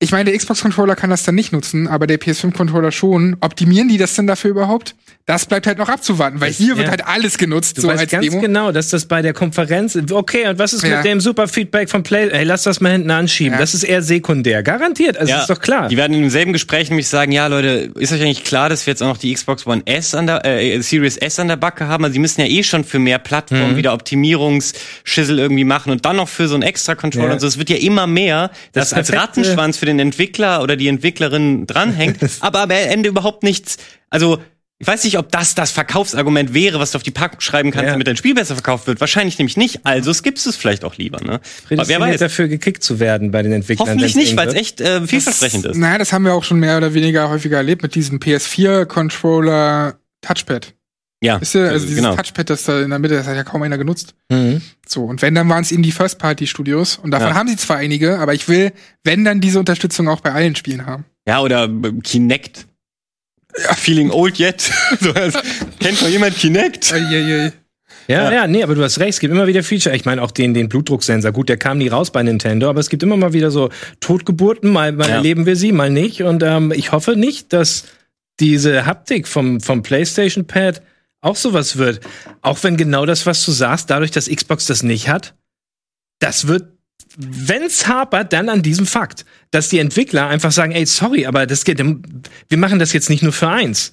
Speaker 4: Ich meine, der Xbox-Controller kann das dann nicht nutzen, aber der PS5-Controller schon. Optimieren die das denn dafür überhaupt? Das bleibt halt noch abzuwarten, weil hier wird
Speaker 5: ja.
Speaker 4: halt alles genutzt,
Speaker 5: Du
Speaker 4: so
Speaker 5: weißt
Speaker 4: als
Speaker 5: ganz
Speaker 4: Demo.
Speaker 5: genau, dass das bei der Konferenz. Okay, und was ist
Speaker 4: Ja.
Speaker 5: mit dem super Feedback von Play? Ey, lass das mal hinten anschieben.
Speaker 4: Ja.
Speaker 5: Das ist eher sekundär. Garantiert. Also, ist doch klar.
Speaker 1: Die werden in demselben Gespräch nämlich sagen, ja Leute, ist euch eigentlich klar, dass wir jetzt auch noch die Xbox One S an der, äh, Series S an der Backe haben? Also die müssen ja eh schon für mehr
Speaker 5: Mhm.
Speaker 1: Plattformen wieder Optimierungsschissel irgendwie machen und dann noch für so einen extra Controller
Speaker 5: Ja.
Speaker 1: und so. Es wird ja immer mehr,
Speaker 5: Das
Speaker 1: dass als
Speaker 5: perfekte-
Speaker 1: Rattenschwanz für den Entwickler oder die Entwicklerin dranhängt, aber am Ende überhaupt nichts. Also ich weiß nicht, ob das das Verkaufsargument wäre, was du auf die Packung schreiben kannst,
Speaker 5: Ja.
Speaker 1: damit dein Spiel besser verkauft wird. Wahrscheinlich nämlich nicht. Also skippst du es vielleicht auch lieber. Ne? Aber wer weiß.
Speaker 5: dafür gekickt zu werden bei den Entwicklern.
Speaker 1: Hoffentlich nicht, weil es echt äh, vielversprechend ist.
Speaker 4: Naja, das haben wir auch schon mehr oder weniger häufiger erlebt mit diesem PS4-Controller Touchpad.
Speaker 1: Ja,
Speaker 4: Wisst ihr, also dieses
Speaker 1: genau.
Speaker 4: Touchpad, das da in der Mitte, das hat ja kaum einer genutzt.
Speaker 5: Mhm.
Speaker 4: So, und wenn, dann waren es eben die First-Party-Studios. Und davon
Speaker 1: Ja.
Speaker 4: haben sie zwar einige, aber ich will, wenn, dann diese Unterstützung auch bei allen Spielen haben.
Speaker 1: Ja, oder Kinect. Ja, feeling old yet. so, also, kennt noch jemand Kinect?
Speaker 5: Ja,
Speaker 1: Ja.
Speaker 5: ja, nee, aber du hast recht, es gibt immer wieder Feature. Ich meine auch den, den Blutdrucksensor. Gut, der kam nie raus bei Nintendo, aber es gibt immer mal wieder so Totgeburten, mal, mal
Speaker 1: Ja.
Speaker 5: erleben wir sie, mal nicht. Und ähm, ich hoffe nicht, dass diese Haptik vom, vom PlayStation Pad auch sowas wird. Auch wenn genau das, was du sagst, dadurch, dass Xbox das nicht hat, das wird, wenn's hapert, dann an diesem Fakt, dass die Entwickler einfach sagen, ey, sorry, aber das geht, wir machen das jetzt nicht nur für eins.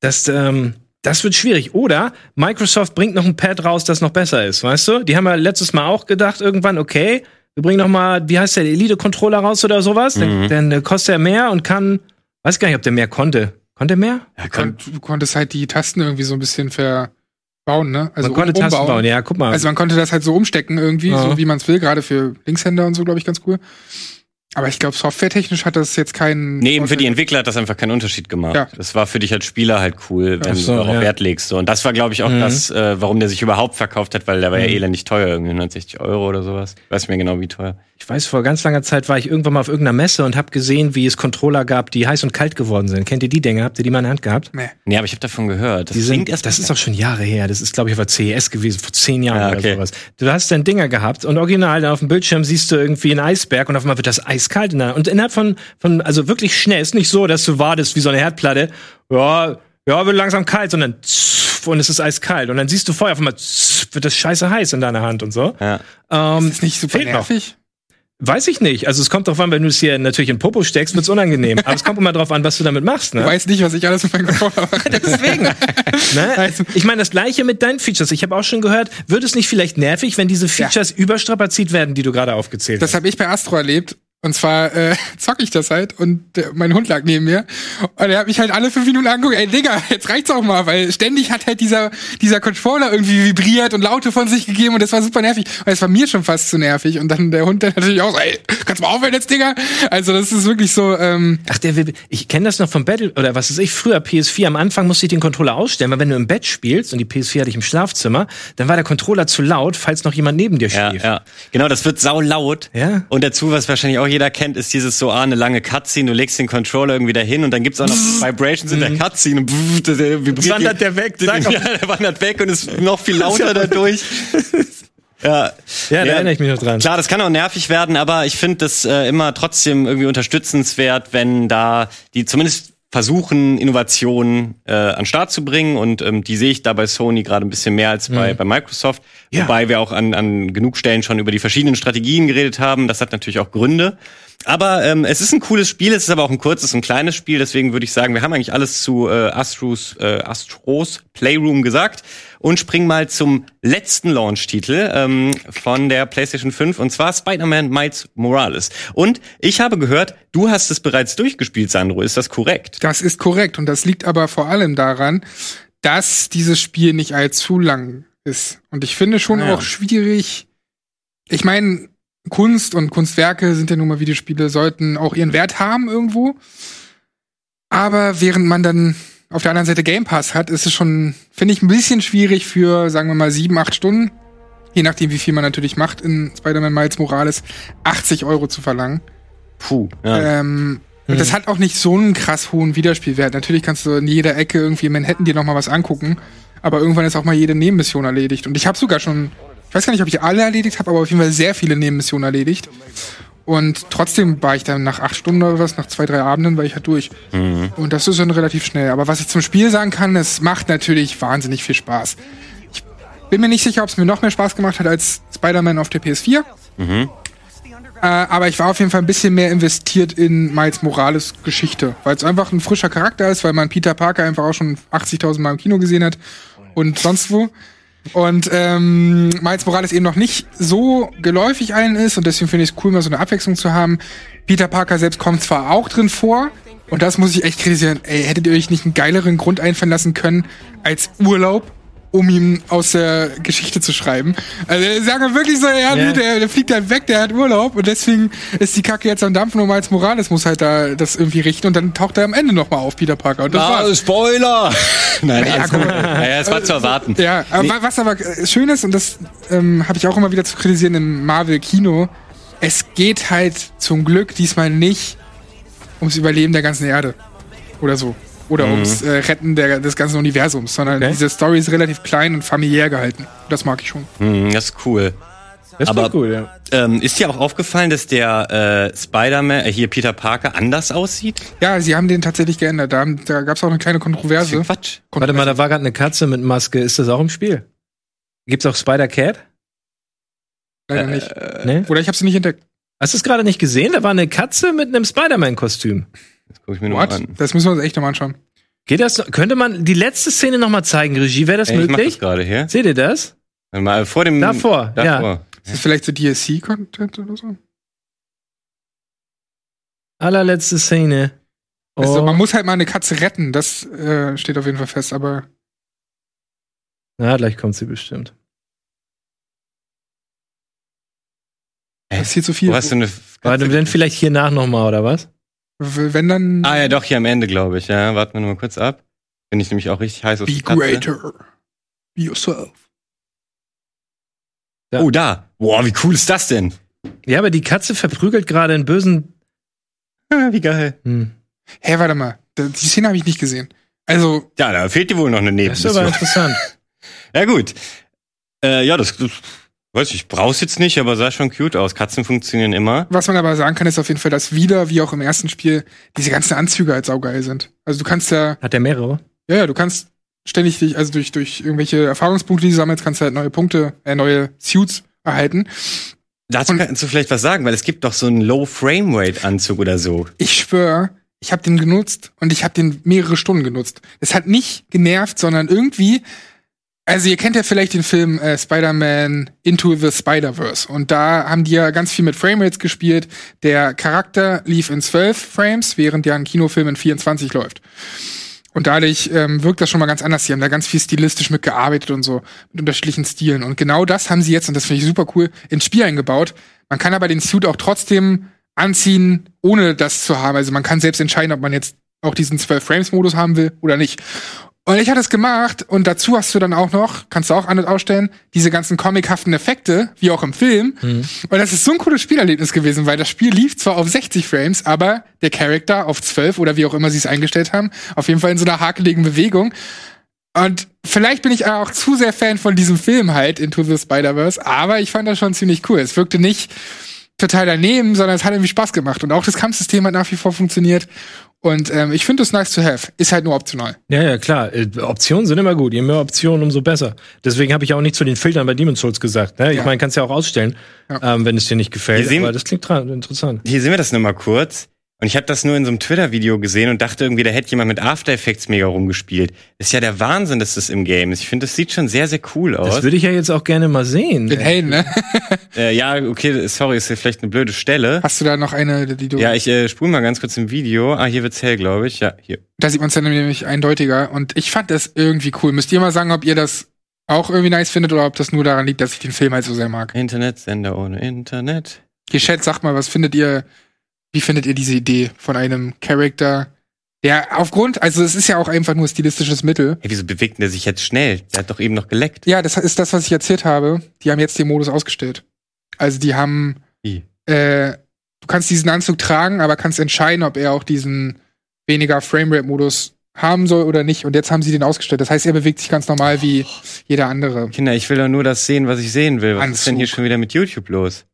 Speaker 5: Das, ähm, das wird schwierig. Oder Microsoft bringt noch ein Pad raus, das noch besser ist, weißt du? Die haben ja letztes Mal auch gedacht, irgendwann, okay, wir bringen noch mal, wie heißt der, Elite-Controller raus oder sowas? Dann, dann äh, kostet er mehr und kann, weiß gar nicht, ob der mehr konnte. Konnte er mehr?
Speaker 1: Ja,
Speaker 4: Kon du konntest halt die Tasten irgendwie so ein bisschen verbauen, ne? Also
Speaker 5: man konnte
Speaker 4: um-
Speaker 5: Tasten
Speaker 4: umbauen.
Speaker 5: bauen, ja, guck mal.
Speaker 4: Also man konnte das halt so umstecken irgendwie,
Speaker 5: Ja.
Speaker 4: so wie man es will, gerade für Linkshänder und so, glaube ich, ganz cool. Aber ich glaube, softwaretechnisch hat das jetzt keinen.
Speaker 1: Nee, eben für die Entwickler hat das einfach keinen Unterschied gemacht.
Speaker 4: Ja.
Speaker 1: Das war für dich als Spieler halt cool, wenn
Speaker 5: so,
Speaker 1: du darauf
Speaker 5: ja.
Speaker 1: Wert legst. So. Und das war, glaube ich, auch
Speaker 5: Mhm.
Speaker 1: das, äh, warum der sich überhaupt verkauft hat, weil der war ja elendig teuer, irgendwie 160 Euro oder sowas. Ich weiß mehr genau, wie teuer.
Speaker 5: Ich weiß, vor ganz langer Zeit war ich irgendwann mal auf irgendeiner Messe und habe gesehen, wie es Controller gab, die heiß und kalt geworden sind. Kennt ihr die Dinger? Habt ihr die mal in der Hand gehabt?
Speaker 4: Nee.
Speaker 1: Nee, aber ich habe davon gehört. Das
Speaker 5: Die sind,
Speaker 1: erst
Speaker 5: das ist auch schon Jahre her. Das ist, glaube ich, auf der CES gewesen, vor zehn Jahren
Speaker 1: Ja,
Speaker 5: oder
Speaker 1: okay.
Speaker 5: sowas. Du hast dann Dinger gehabt und original dann auf dem Bildschirm siehst du irgendwie einen Eisberg und auf einmal wird das eiskalt. In der, und innerhalb von, von, also wirklich schnell, ist nicht so, dass du wartest wie so eine Herdplatte. Ja, ja, wird langsam kalt, sondern zff, und es ist eiskalt. Und dann siehst du vorher auf einmal zff, wird das scheiße heiß in deiner Hand und so.
Speaker 1: Ja.
Speaker 5: Ähm,
Speaker 4: Ist nicht super
Speaker 5: noch.
Speaker 4: nervig?
Speaker 5: Weiß ich nicht. Also es kommt drauf an, wenn du es hier natürlich in Popo steckst, wird's unangenehm. Aber es kommt immer drauf an, was du damit machst,
Speaker 4: Du
Speaker 5: ne?
Speaker 4: weißt nicht, was ich alles mit meinem Controller mache.
Speaker 5: Deswegen. ne? Ich meine, das gleiche mit deinen Features. Ich habe auch schon gehört, wird es nicht vielleicht nervig, wenn diese Features überstrapaziert werden, die du gerade aufgezählt
Speaker 4: Das
Speaker 5: hast?
Speaker 4: habe ich bei Astro erlebt. Und zwar äh, zock ich das halt und äh, mein Hund lag neben mir und er hat mich halt alle fünf Minuten angeguckt, ey Digga, jetzt reicht's auch mal, weil ständig hat halt dieser dieser Controller irgendwie vibriert und Laute von sich gegeben und das war super nervig. Und es war mir schon fast zu nervig und dann der Hund dann natürlich auch so, ey, kannst du mal aufhören jetzt, Digga? Also das ist wirklich so, ähm,
Speaker 5: Ach, der will, ich kenne das noch vom Battle, oder was ist ich, früher PS4, am Anfang musste ich den Controller ausstellen, weil wenn du im Bett spielst und die PS4 hatte ich im Schlafzimmer, dann war der Controller zu laut, falls noch jemand neben dir
Speaker 1: Ja,
Speaker 5: schlief.
Speaker 1: ja. Genau, das wird sau laut.
Speaker 5: Ja.
Speaker 1: Und dazu, was wahrscheinlich auch jeder kennt, ist dieses so, ah, eine lange Cutscene, du legst den Controller irgendwie dahin und dann gibt's auch noch Vibrations in der Cutscene und pff, der, der vibriert.
Speaker 5: Wandert der weg,
Speaker 1: Der,
Speaker 5: sag
Speaker 1: ja, der wandert weg und ist noch viel lauter dadurch. Ja,
Speaker 5: Ja, da erinnere ich mich noch dran.
Speaker 1: Klar, das kann auch nervig werden, aber ich finde das äh, immer trotzdem irgendwie unterstützenswert, wenn da die zumindest versuchen, Innovationen äh, an den Start zu bringen. Und ähm, die sehe ich da bei Sony gerade ein bisschen mehr als bei, bei Microsoft.
Speaker 5: Ja.
Speaker 1: Wobei wir auch an, an genug Stellen schon über die verschiedenen Strategien geredet haben. Das hat natürlich auch Gründe. Aber ähm, es ist ein cooles Spiel, es ist aber auch ein kurzes und kleines Spiel, deswegen würde ich sagen, wir haben eigentlich alles zu äh, Astros, äh, Astros Playroom gesagt und springen mal zum letzten Launch-Titel ähm, von der PlayStation 5 und zwar Spider-Man Miles Morales. Und ich habe gehört, du hast es bereits durchgespielt, Sandro, ist das korrekt?
Speaker 4: Das ist korrekt. Und das liegt aber vor allem daran, dass dieses Spiel nicht allzu lang ist. Und ich finde schon
Speaker 1: Ah, ja.
Speaker 4: auch schwierig. Ich meine, Kunst und Kunstwerke sind ja nun mal Videospiele, sollten auch ihren Wert haben irgendwo. Aber während man dann auf der anderen Seite Game Pass hat, ist es schon, finde ich, ein bisschen schwierig für, sagen wir mal, sieben, acht Stunden, je nachdem, wie viel man natürlich macht in Spider-Man Miles Morales, 80 Euro zu verlangen.
Speaker 1: Puh, ja.
Speaker 4: Ähm, und das hat auch nicht so einen krass hohen Wiederspielwert. Natürlich kannst du in jeder Ecke irgendwie in Manhattan dir noch mal was angucken, aber irgendwann ist auch mal jede Nebenmission erledigt. Und ich habe sogar schon, ich weiß gar nicht, ob ich alle erledigt habe, aber auf jeden Fall sehr viele Nebenmissionen erledigt. Und trotzdem war ich dann nach acht Stunden oder was, nach zwei, drei Abenden war ich halt durch. Und das ist dann relativ schnell. Aber was ich zum Spiel sagen kann, es macht natürlich wahnsinnig viel Spaß. Ich bin mir nicht sicher, ob es mir noch mehr Spaß gemacht hat als Spider-Man auf der PS4. Äh, aber ich war auf jeden Fall ein bisschen mehr investiert in Miles Morales Geschichte, weil es einfach ein frischer Charakter ist, weil man Peter Parker einfach auch schon 80.000 Mal im Kino gesehen hat und sonst wo. Und ähm, Miles Morales eben noch nicht so geläufig allen ist und deswegen finde ich es cool, mal so eine Abwechslung zu haben. Peter Parker selbst kommt zwar auch drin vor, und das muss ich echt kritisieren. Ey, hättet ihr euch nicht einen geileren Grund einfallen lassen können als Urlaub, um ihn aus der Geschichte zu schreiben? Also sagen wir wirklich so, ja, nee, der, der fliegt halt weg, der hat Urlaub und deswegen ist die Kacke jetzt am Dampfen und Miles Morales muss halt da das irgendwie richten und dann taucht er am Ende nochmal auf, Peter Parker. Und das war's.
Speaker 1: Spoiler! Nein,
Speaker 4: Ja,
Speaker 1: gut. Naja, es war zu erwarten.
Speaker 4: Ja, aber wa- was aber schön ist, und das ähm, habe ich auch immer wieder zu kritisieren im Marvel-Kino, es geht halt zum Glück diesmal nicht ums Überleben der ganzen Erde. Oder so. Oder ums äh, Retten der, des ganzen Universums, sondern
Speaker 5: Okay.
Speaker 4: diese Story ist relativ klein und familiär gehalten. Das mag ich schon.
Speaker 1: Hm, das ist cool.
Speaker 5: Das
Speaker 1: Aber-
Speaker 5: war cool, ja.
Speaker 1: Ähm, ist dir auch aufgefallen, dass der äh, Spider-Man, äh, hier Peter Parker, anders aussieht?
Speaker 4: Ja, sie haben den tatsächlich geändert. Da, haben- da gab es auch eine kleine Kontroverse.
Speaker 1: Quatsch.
Speaker 5: Warte mal, da war gerade eine Katze mit Maske. Ist das auch im Spiel? Gibt's auch Spider-Cat?
Speaker 4: Leider nicht.
Speaker 5: Ne?
Speaker 4: Oder ich habe sie nicht entdeckt.
Speaker 5: Hast du es gerade nicht gesehen? Da war eine Katze mit einem Spider-Man-Kostüm.
Speaker 1: Das guck ich mir nur
Speaker 4: What?
Speaker 1: mal an.
Speaker 4: Das müssen wir uns echt nochmal anschauen.
Speaker 5: Geht das? Könnte man die letzte Szene noch mal zeigen, Regie? Wäre das
Speaker 1: Ey, ich mach das
Speaker 5: möglich?
Speaker 1: gerade hier.
Speaker 5: Seht ihr das?
Speaker 1: Mal vor dem.
Speaker 5: Davor,
Speaker 1: davor.
Speaker 4: Ist das vielleicht so DLC-Content oder so?
Speaker 5: Allerletzte Szene. Oh.
Speaker 4: Also, man muss halt mal eine Katze retten. Das äh, steht auf jeden Fall fest. Aber
Speaker 5: ja, gleich kommt sie bestimmt.
Speaker 4: passiert so viel.
Speaker 1: Wo hast du eine.
Speaker 5: Warte, denn vielleicht hier nach noch mal oder was?
Speaker 4: Wenn dann
Speaker 1: Ah ja, doch, hier am Ende, glaube ich. Ja, warten wir nur mal kurz ab. Bin ich nämlich auch richtig heiß auf
Speaker 4: Be
Speaker 1: die Katze.
Speaker 4: greater. Be yourself.
Speaker 1: Oh, da. Boah, wie cool ist das denn?
Speaker 5: Ja, aber die Katze verprügelt gerade einen bösen.
Speaker 1: Ah, wie geil.
Speaker 5: Hm.
Speaker 4: Hä, warte mal. Da- Die Szene habe ich nicht gesehen. Also,
Speaker 1: Ja, da fehlt dir wohl noch eine
Speaker 5: Das ist aber
Speaker 1: Nebenmission.
Speaker 5: interessant.
Speaker 1: Ja, gut. Äh, ja, das, das weiß ich, ich brauch's jetzt nicht, aber sah schon cute aus. Katzen funktionieren immer.
Speaker 4: was man aber sagen kann, ist auf jeden Fall, dass wieder, wie auch im ersten Spiel, diese ganzen Anzüge halt saugeil sind. Also du kannst ja,
Speaker 5: Hat der mehrere?
Speaker 4: ja, ja, du kannst ständig dich, also durch, durch irgendwelche Erfahrungspunkte, die du sammelst, kannst du halt neue Punkte, äh, neue Suits erhalten.
Speaker 1: Dazu
Speaker 4: Und-
Speaker 1: kannst du vielleicht was sagen, weil es gibt doch so einen Low-Frame-Rate-Anzug oder so.
Speaker 4: Ich schwör, ich habe den genutzt und ich habe den mehrere Stunden genutzt. Es hat nicht genervt, sondern irgendwie. Also ihr kennt ja vielleicht den Film äh, Spider-Man Into the Spider-Verse und da haben die ja ganz viel mit Framerates gespielt. Der Charakter lief in 12 Frames, während ja ein Kinofilm in 24 läuft. Und dadurch ähm, wirkt das schon mal ganz anders. Sie haben da ganz viel stilistisch mitgearbeitet und so, mit unterschiedlichen Stilen. Und genau das haben sie jetzt, und das finde ich super cool, ins Spiel eingebaut. Man kann aber den Suit auch trotzdem anziehen, ohne das zu haben. Also man kann selbst entscheiden, ob man jetzt auch diesen 12-Frames-Modus haben will oder nicht. Und ich hatte es gemacht und dazu hast du dann auch noch, kannst du auch an- und ausstellen, diese ganzen comichaften Effekte, wie auch im Film. Und das ist so ein cooles Spielerlebnis gewesen, weil das Spiel lief zwar auf 60 Frames, aber der Charakter auf 12 oder wie auch immer sie es eingestellt haben, auf jeden Fall in so einer hakeligen Bewegung. Und vielleicht bin ich auch zu sehr Fan von diesem Film halt, Into the Spider-Verse, aber ich fand das schon ziemlich cool. Es wirkte nicht total daneben, sondern es hat irgendwie Spaß gemacht. Und auch das Kampfsystem hat nach wie vor funktioniert. Und ähm, ich finde es nice to have. Ist halt nur optional.
Speaker 5: Ja, ja, klar. Äh, Optionen sind immer gut. Je mehr Optionen, umso besser. Deswegen habe ich auch nicht zu den Filtern bei Demon's Souls gesagt. Ne? Ich
Speaker 4: Ja.
Speaker 5: meine, kannst ja auch ausstellen,
Speaker 4: Ja.
Speaker 5: ähm, wenn es dir nicht gefällt.
Speaker 1: Wir sehen-
Speaker 5: Aber das klingt dran, interessant.
Speaker 1: Hier sehen wir das nur mal kurz. Und ich habe das nur in so einem Twitter-Video gesehen und dachte irgendwie, da hätte jemand mit After Effects mega rumgespielt. Ist ja der Wahnsinn, dass das im Game ist. Ich finde, das sieht schon sehr, sehr cool aus.
Speaker 5: Das würde ich ja jetzt auch gerne mal sehen.
Speaker 4: Den Helden, ne?
Speaker 1: Äh, ja, okay, sorry, ist hier vielleicht eine blöde Stelle.
Speaker 4: Hast du da noch eine, die du.
Speaker 1: Ja, ich äh, spule mal ganz kurz im Video. Ah, hier wird's hell, glaube ich. Ja, hier.
Speaker 4: Da sieht man es dann nämlich eindeutiger. Und ich fand das irgendwie cool. Müsst ihr mal sagen, ob ihr das auch irgendwie nice findet oder ob das nur daran liegt, dass ich den Film halt so sehr mag.
Speaker 1: Internet, Sender ohne Internet.
Speaker 4: Hier, Chat, sagt mal, was findet ihr, wie findet ihr diese Idee von einem Charakter, der aufgrund, also es ist ja auch einfach nur stilistisches Mittel.
Speaker 1: Hey, wieso bewegt der sich jetzt schnell? Der hat doch eben noch geleckt.
Speaker 4: Ja, das ist das, was ich erzählt habe. Die haben jetzt den Modus ausgestellt. Also die haben,
Speaker 1: Wie?
Speaker 4: äh, du kannst diesen Anzug tragen, aber kannst entscheiden, ob er auch diesen weniger Framerate-Modus haben soll oder nicht. Und jetzt haben sie den ausgestellt. Das heißt, er bewegt sich ganz normal wie jeder andere.
Speaker 1: Kinder, ich will doch nur das sehen, was ich sehen will. Was ist denn hier
Speaker 4: Anzug.
Speaker 1: schon wieder mit YouTube los?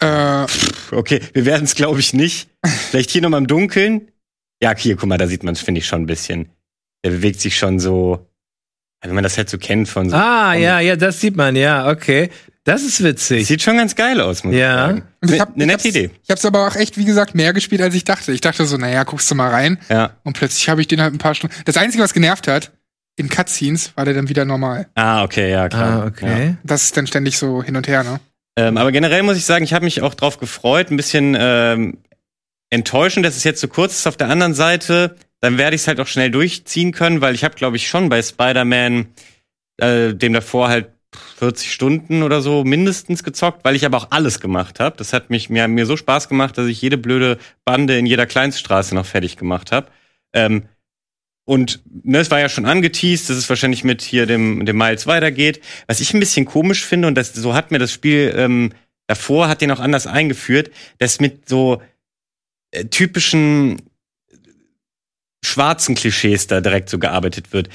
Speaker 4: Äh,
Speaker 1: Okay, wir werden es, glaube ich, nicht. Vielleicht hier nochmal im Dunkeln. Ja, hier, guck mal, da sieht man es, finde ich, schon ein bisschen. Der bewegt sich schon so, wenn man das halt so kennt von so.
Speaker 5: Ah,
Speaker 1: von-
Speaker 5: ja, ja, das sieht man, ja, okay. Das ist witzig.
Speaker 1: Sieht schon ganz geil aus, muss
Speaker 5: Ja.
Speaker 1: ich sagen.
Speaker 4: ich
Speaker 1: Ne-
Speaker 4: hab,
Speaker 1: Eine
Speaker 4: ich
Speaker 1: nette
Speaker 4: hab's-
Speaker 1: Idee.
Speaker 4: Ich hab's aber auch echt, wie gesagt, mehr gespielt, als ich dachte. Ich dachte so, naja, guckst du mal rein.
Speaker 1: Ja.
Speaker 4: Und plötzlich habe ich den halt ein paar Stunden. Das Einzige, was genervt hat, in Cutscenes war der dann wieder normal.
Speaker 1: Ah, okay, ja, klar.
Speaker 5: Ah, okay.
Speaker 4: Das ist dann ständig so hin und her, ne?
Speaker 1: Ähm, aber generell muss ich sagen, ich habe mich auch drauf gefreut, ein bisschen ähm, enttäuschend, dass es jetzt so kurz ist auf der anderen Seite. Dann werde ich es halt auch schnell durchziehen können, weil ich habe, glaube ich, schon bei Spider-Man äh, dem davor halt 40 Stunden oder so mindestens gezockt, weil ich aber auch alles gemacht habe. Das hat mich mir, mir so Spaß gemacht, dass ich jede blöde Bande in jeder Kleinststraße noch fertig gemacht habe. Ähm, und ne, es war ja schon angeteased, dass es wahrscheinlich mit hier dem, dem Miles weitergeht. Was ich ein bisschen komisch finde, und das, so hat mir das Spiel ähm, davor, hat den auch anders eingeführt, dass mit so äh, typischen schwarzen Klischees da direkt so gearbeitet wird.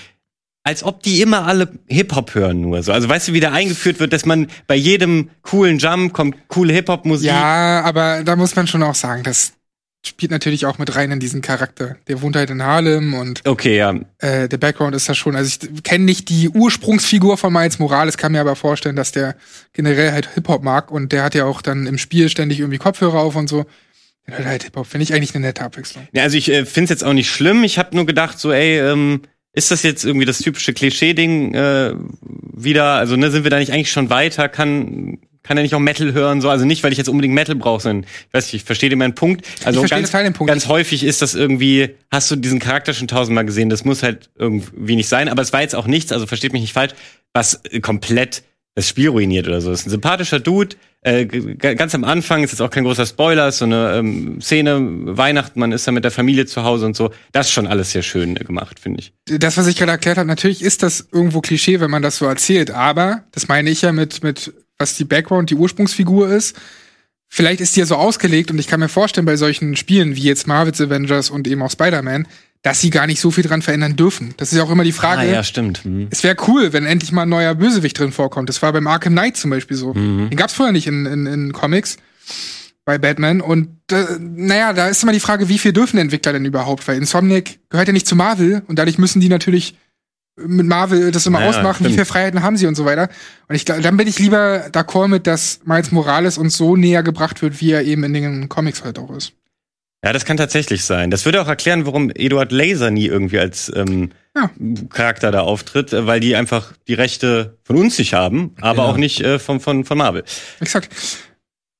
Speaker 1: Als ob die immer alle Hip-Hop hören nur so. Also weißt du, wie da eingeführt wird, dass man bei jedem coolen Jump kommt coole Hip-Hop-Musik.
Speaker 4: Ja, aber da muss man schon auch sagen, das spielt natürlich auch mit rein in diesen Charakter. Der wohnt halt in Harlem und
Speaker 1: Okay, ja.
Speaker 4: äh, der Background ist da schon. Also ich kenne nicht die Ursprungsfigur von Miles Morales, kann mir aber vorstellen, dass der generell halt Hip-Hop mag und der hat ja auch dann im Spiel ständig irgendwie Kopfhörer auf und so. Der hört halt Hip-Hop. Finde ich eigentlich eine nette Abwechslung.
Speaker 1: Ja, also ich äh, finde es jetzt auch nicht schlimm. Ich habe nur gedacht, so, ey, ähm, ist das jetzt irgendwie das typische Klischee-Ding äh, wieder? Also, ne, sind wir da nicht eigentlich schon weiter? Kann kann er nicht auch Metal hören? So, also nicht, weil ich jetzt unbedingt Metal brauche, sondern ich weiß nicht, ich verstehe meinen Punkt. Also ganz,
Speaker 4: Punkt.
Speaker 1: ganz häufig ist das irgendwie, hast du diesen Charakter schon tausendmal gesehen, das muss halt irgendwie nicht sein, aber es war jetzt auch nichts, also versteht mich nicht falsch, was komplett das Spiel ruiniert oder so. Das ist ein sympathischer Dude. Äh, ganz am Anfang ist jetzt auch kein großer Spoiler, ist so eine ähm, Szene, Weihnachten, man ist da mit der Familie zu Hause und so. Das ist schon alles sehr schön gemacht, finde ich.
Speaker 4: das, was ich gerade erklärt habe, natürlich ist das irgendwo Klischee, wenn man das so erzählt, aber das meine ich ja mit, mit was die Background, die Ursprungsfigur ist. Vielleicht ist die ja so ausgelegt und ich kann mir vorstellen, bei solchen Spielen wie jetzt Marvel's Avengers und eben auch Spider-Man, dass sie gar nicht so viel dran verändern dürfen. Das ist ja auch immer die Frage.
Speaker 1: Ah, ja, stimmt. Hm.
Speaker 4: Es wäre cool, wenn endlich mal ein neuer Bösewicht drin vorkommt. Das war beim Arkham Knight zum Beispiel so.
Speaker 1: Mhm.
Speaker 4: Den gab's vorher nicht in, in, in Comics bei Batman. Und äh, naja, da ist immer die Frage, wie viel dürfen Entwickler denn überhaupt? Weil Insomniac gehört ja nicht zu Marvel und dadurch müssen die natürlich mit Marvel das immer
Speaker 1: Naja,
Speaker 4: ausmachen, wie
Speaker 1: stimmt.
Speaker 4: viel Freiheiten haben sie und so weiter. Und ich glaub, dann bin ich lieber d'accord mit, dass Miles Morales uns so näher gebracht wird, wie er eben in den Comics halt auch ist.
Speaker 1: Ja, das kann tatsächlich sein. Das würde auch erklären, warum Eduard Laser nie irgendwie als ähm,
Speaker 4: Ja.
Speaker 1: Charakter da auftritt, äh, weil die einfach die Rechte von uns nicht haben, aber
Speaker 5: Ja.
Speaker 1: auch nicht äh, von, von, von Marvel.
Speaker 4: Exakt.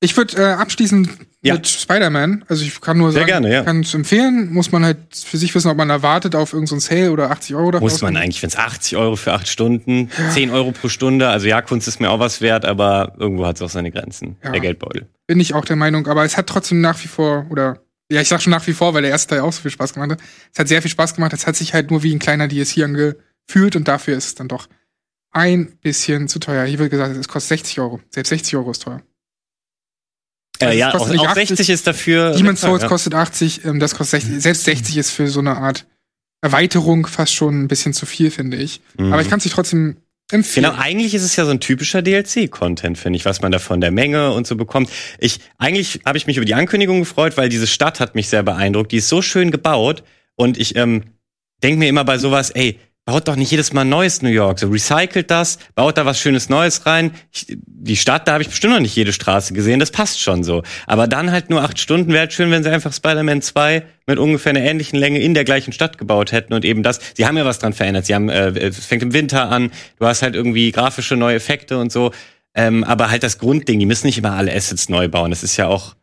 Speaker 4: Ich würde äh, abschließen
Speaker 1: Ja.
Speaker 4: mit Spider-Man. Also ich kann nur
Speaker 1: Sehr
Speaker 4: sagen,
Speaker 1: gerne, ja.
Speaker 4: kann es empfehlen. Muss man halt für sich wissen, ob man erwartet auf irgendein Sale oder 80 Euro. dafür
Speaker 1: Muss man eigentlich, wenn es 80 Euro für acht Stunden, 10 Euro pro Stunde, also ja, Kunst ist mir auch was wert, aber irgendwo hat es auch seine Grenzen,
Speaker 4: Ja.
Speaker 1: der Geldbeutel.
Speaker 4: Bin ich auch der Meinung. Aber es hat trotzdem nach wie vor, oder ja, ich sag schon nach wie vor, weil der erste Teil auch so viel Spaß gemacht hat. Es hat sehr viel Spaß gemacht. Es hat sich halt nur wie ein kleiner DSC angefühlt und dafür ist es dann doch ein bisschen zu teuer. Hier wird gesagt, es kostet 60 Euro. Selbst 60 Euro ist teuer.
Speaker 1: Äh,
Speaker 4: Also
Speaker 1: ja, auch, auch
Speaker 4: 80.
Speaker 1: 60 ist dafür.
Speaker 4: Demon's Souls
Speaker 1: ja.
Speaker 4: kostet 80, ähm, das kostet 60. Selbst 60 ist für so eine Art Erweiterung fast schon ein bisschen zu viel, finde ich.
Speaker 1: Mhm.
Speaker 4: Aber ich kann es sich trotzdem empfehlen.
Speaker 1: Genau, eigentlich ist es ja so ein typischer DLC-Content, finde ich, was man da von der Menge und so bekommt. Ich, eigentlich habe ich mich über die Ankündigung gefreut, weil diese Stadt hat mich sehr beeindruckt. Die ist so schön gebaut und ich ähm, denke mir immer bei sowas, ey, baut doch nicht jedes Mal neues New York. So recycelt das, baut da was Schönes Neues rein. Ich, die Stadt, da habe ich bestimmt noch nicht jede Straße gesehen, das passt schon so. Aber dann halt nur acht Stunden wäre halt schön, wenn sie einfach Spider-Man 2 mit ungefähr einer ähnlichen Länge in der gleichen Stadt gebaut hätten und eben das. Sie haben ja was dran verändert. Sie haben, äh, es fängt im Winter an, du hast halt irgendwie grafische neue Effekte und so. Ähm, aber halt das Grundding, die müssen nicht immer alle Assets neu bauen. Das ist ja auch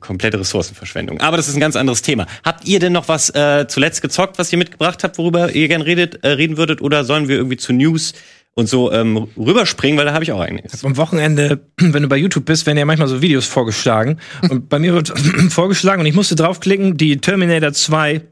Speaker 1: komplette Ressourcenverschwendung. Aber das ist ein ganz anderes Thema. Habt ihr denn noch was äh, zuletzt gezockt, was ihr mitgebracht habt, worüber ihr gern redet, äh, reden würdet? Oder sollen wir irgendwie zu News und so ähm, rüberspringen? Weil da habe ich auch einiges.
Speaker 5: Am Wochenende, wenn du bei YouTube bist, werden ja manchmal so Videos vorgeschlagen. Und bei mir wird vorgeschlagen und ich musste draufklicken, die Terminator 2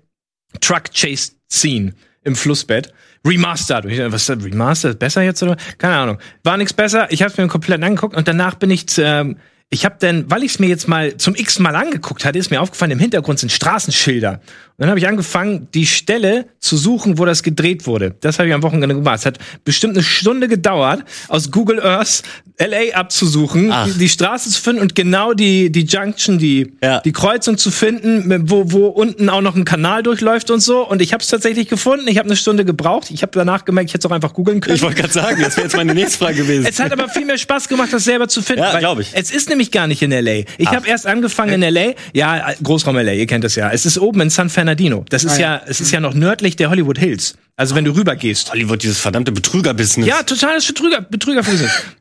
Speaker 5: Truck Chase Scene im Flussbett. Remastered. Und ich dachte, Was ist das? Remastered? Besser jetzt oder? Keine Ahnung. War nichts besser. Ich habe mir komplett angeguckt und danach bin ich ähm, ich habe dann, weil ich es mir jetzt mal zum x Mal angeguckt hatte, ist mir aufgefallen, im Hintergrund sind Straßenschilder. Dann habe ich angefangen, die Stelle zu suchen, wo das gedreht wurde. Das habe ich am Wochenende gemacht. Es hat bestimmt eine Stunde gedauert, aus Google Earth LA abzusuchen, die, die Straße zu finden und genau die, die Junction, die,
Speaker 1: Ja.
Speaker 5: die Kreuzung zu finden, wo, wo unten auch noch ein Kanal durchläuft und so. Und ich habe es tatsächlich gefunden. Ich habe eine Stunde gebraucht. Ich habe danach gemerkt, ich hätte es auch einfach googeln können.
Speaker 1: Ich wollte gerade sagen, das wäre jetzt meine nächste Frage gewesen.
Speaker 5: Es hat aber viel mehr Spaß gemacht, das selber zu finden.
Speaker 1: Ja,
Speaker 5: weil
Speaker 1: glaub ich.
Speaker 5: Es ist nämlich gar nicht in L.A. Ich habe erst angefangen in L.A. Ja, Großraum L.A., ihr kennt das ja. Es ist oben in San Fernandino. Das ist
Speaker 4: Ah,
Speaker 5: ja.
Speaker 4: ja.
Speaker 5: es ist ja noch nördlich der Hollywood Hills. Also wenn du rüber gehst.
Speaker 1: Hollywood, dieses verdammte Betrüger-Business.
Speaker 5: Ja, totales Betrüger, Betrüger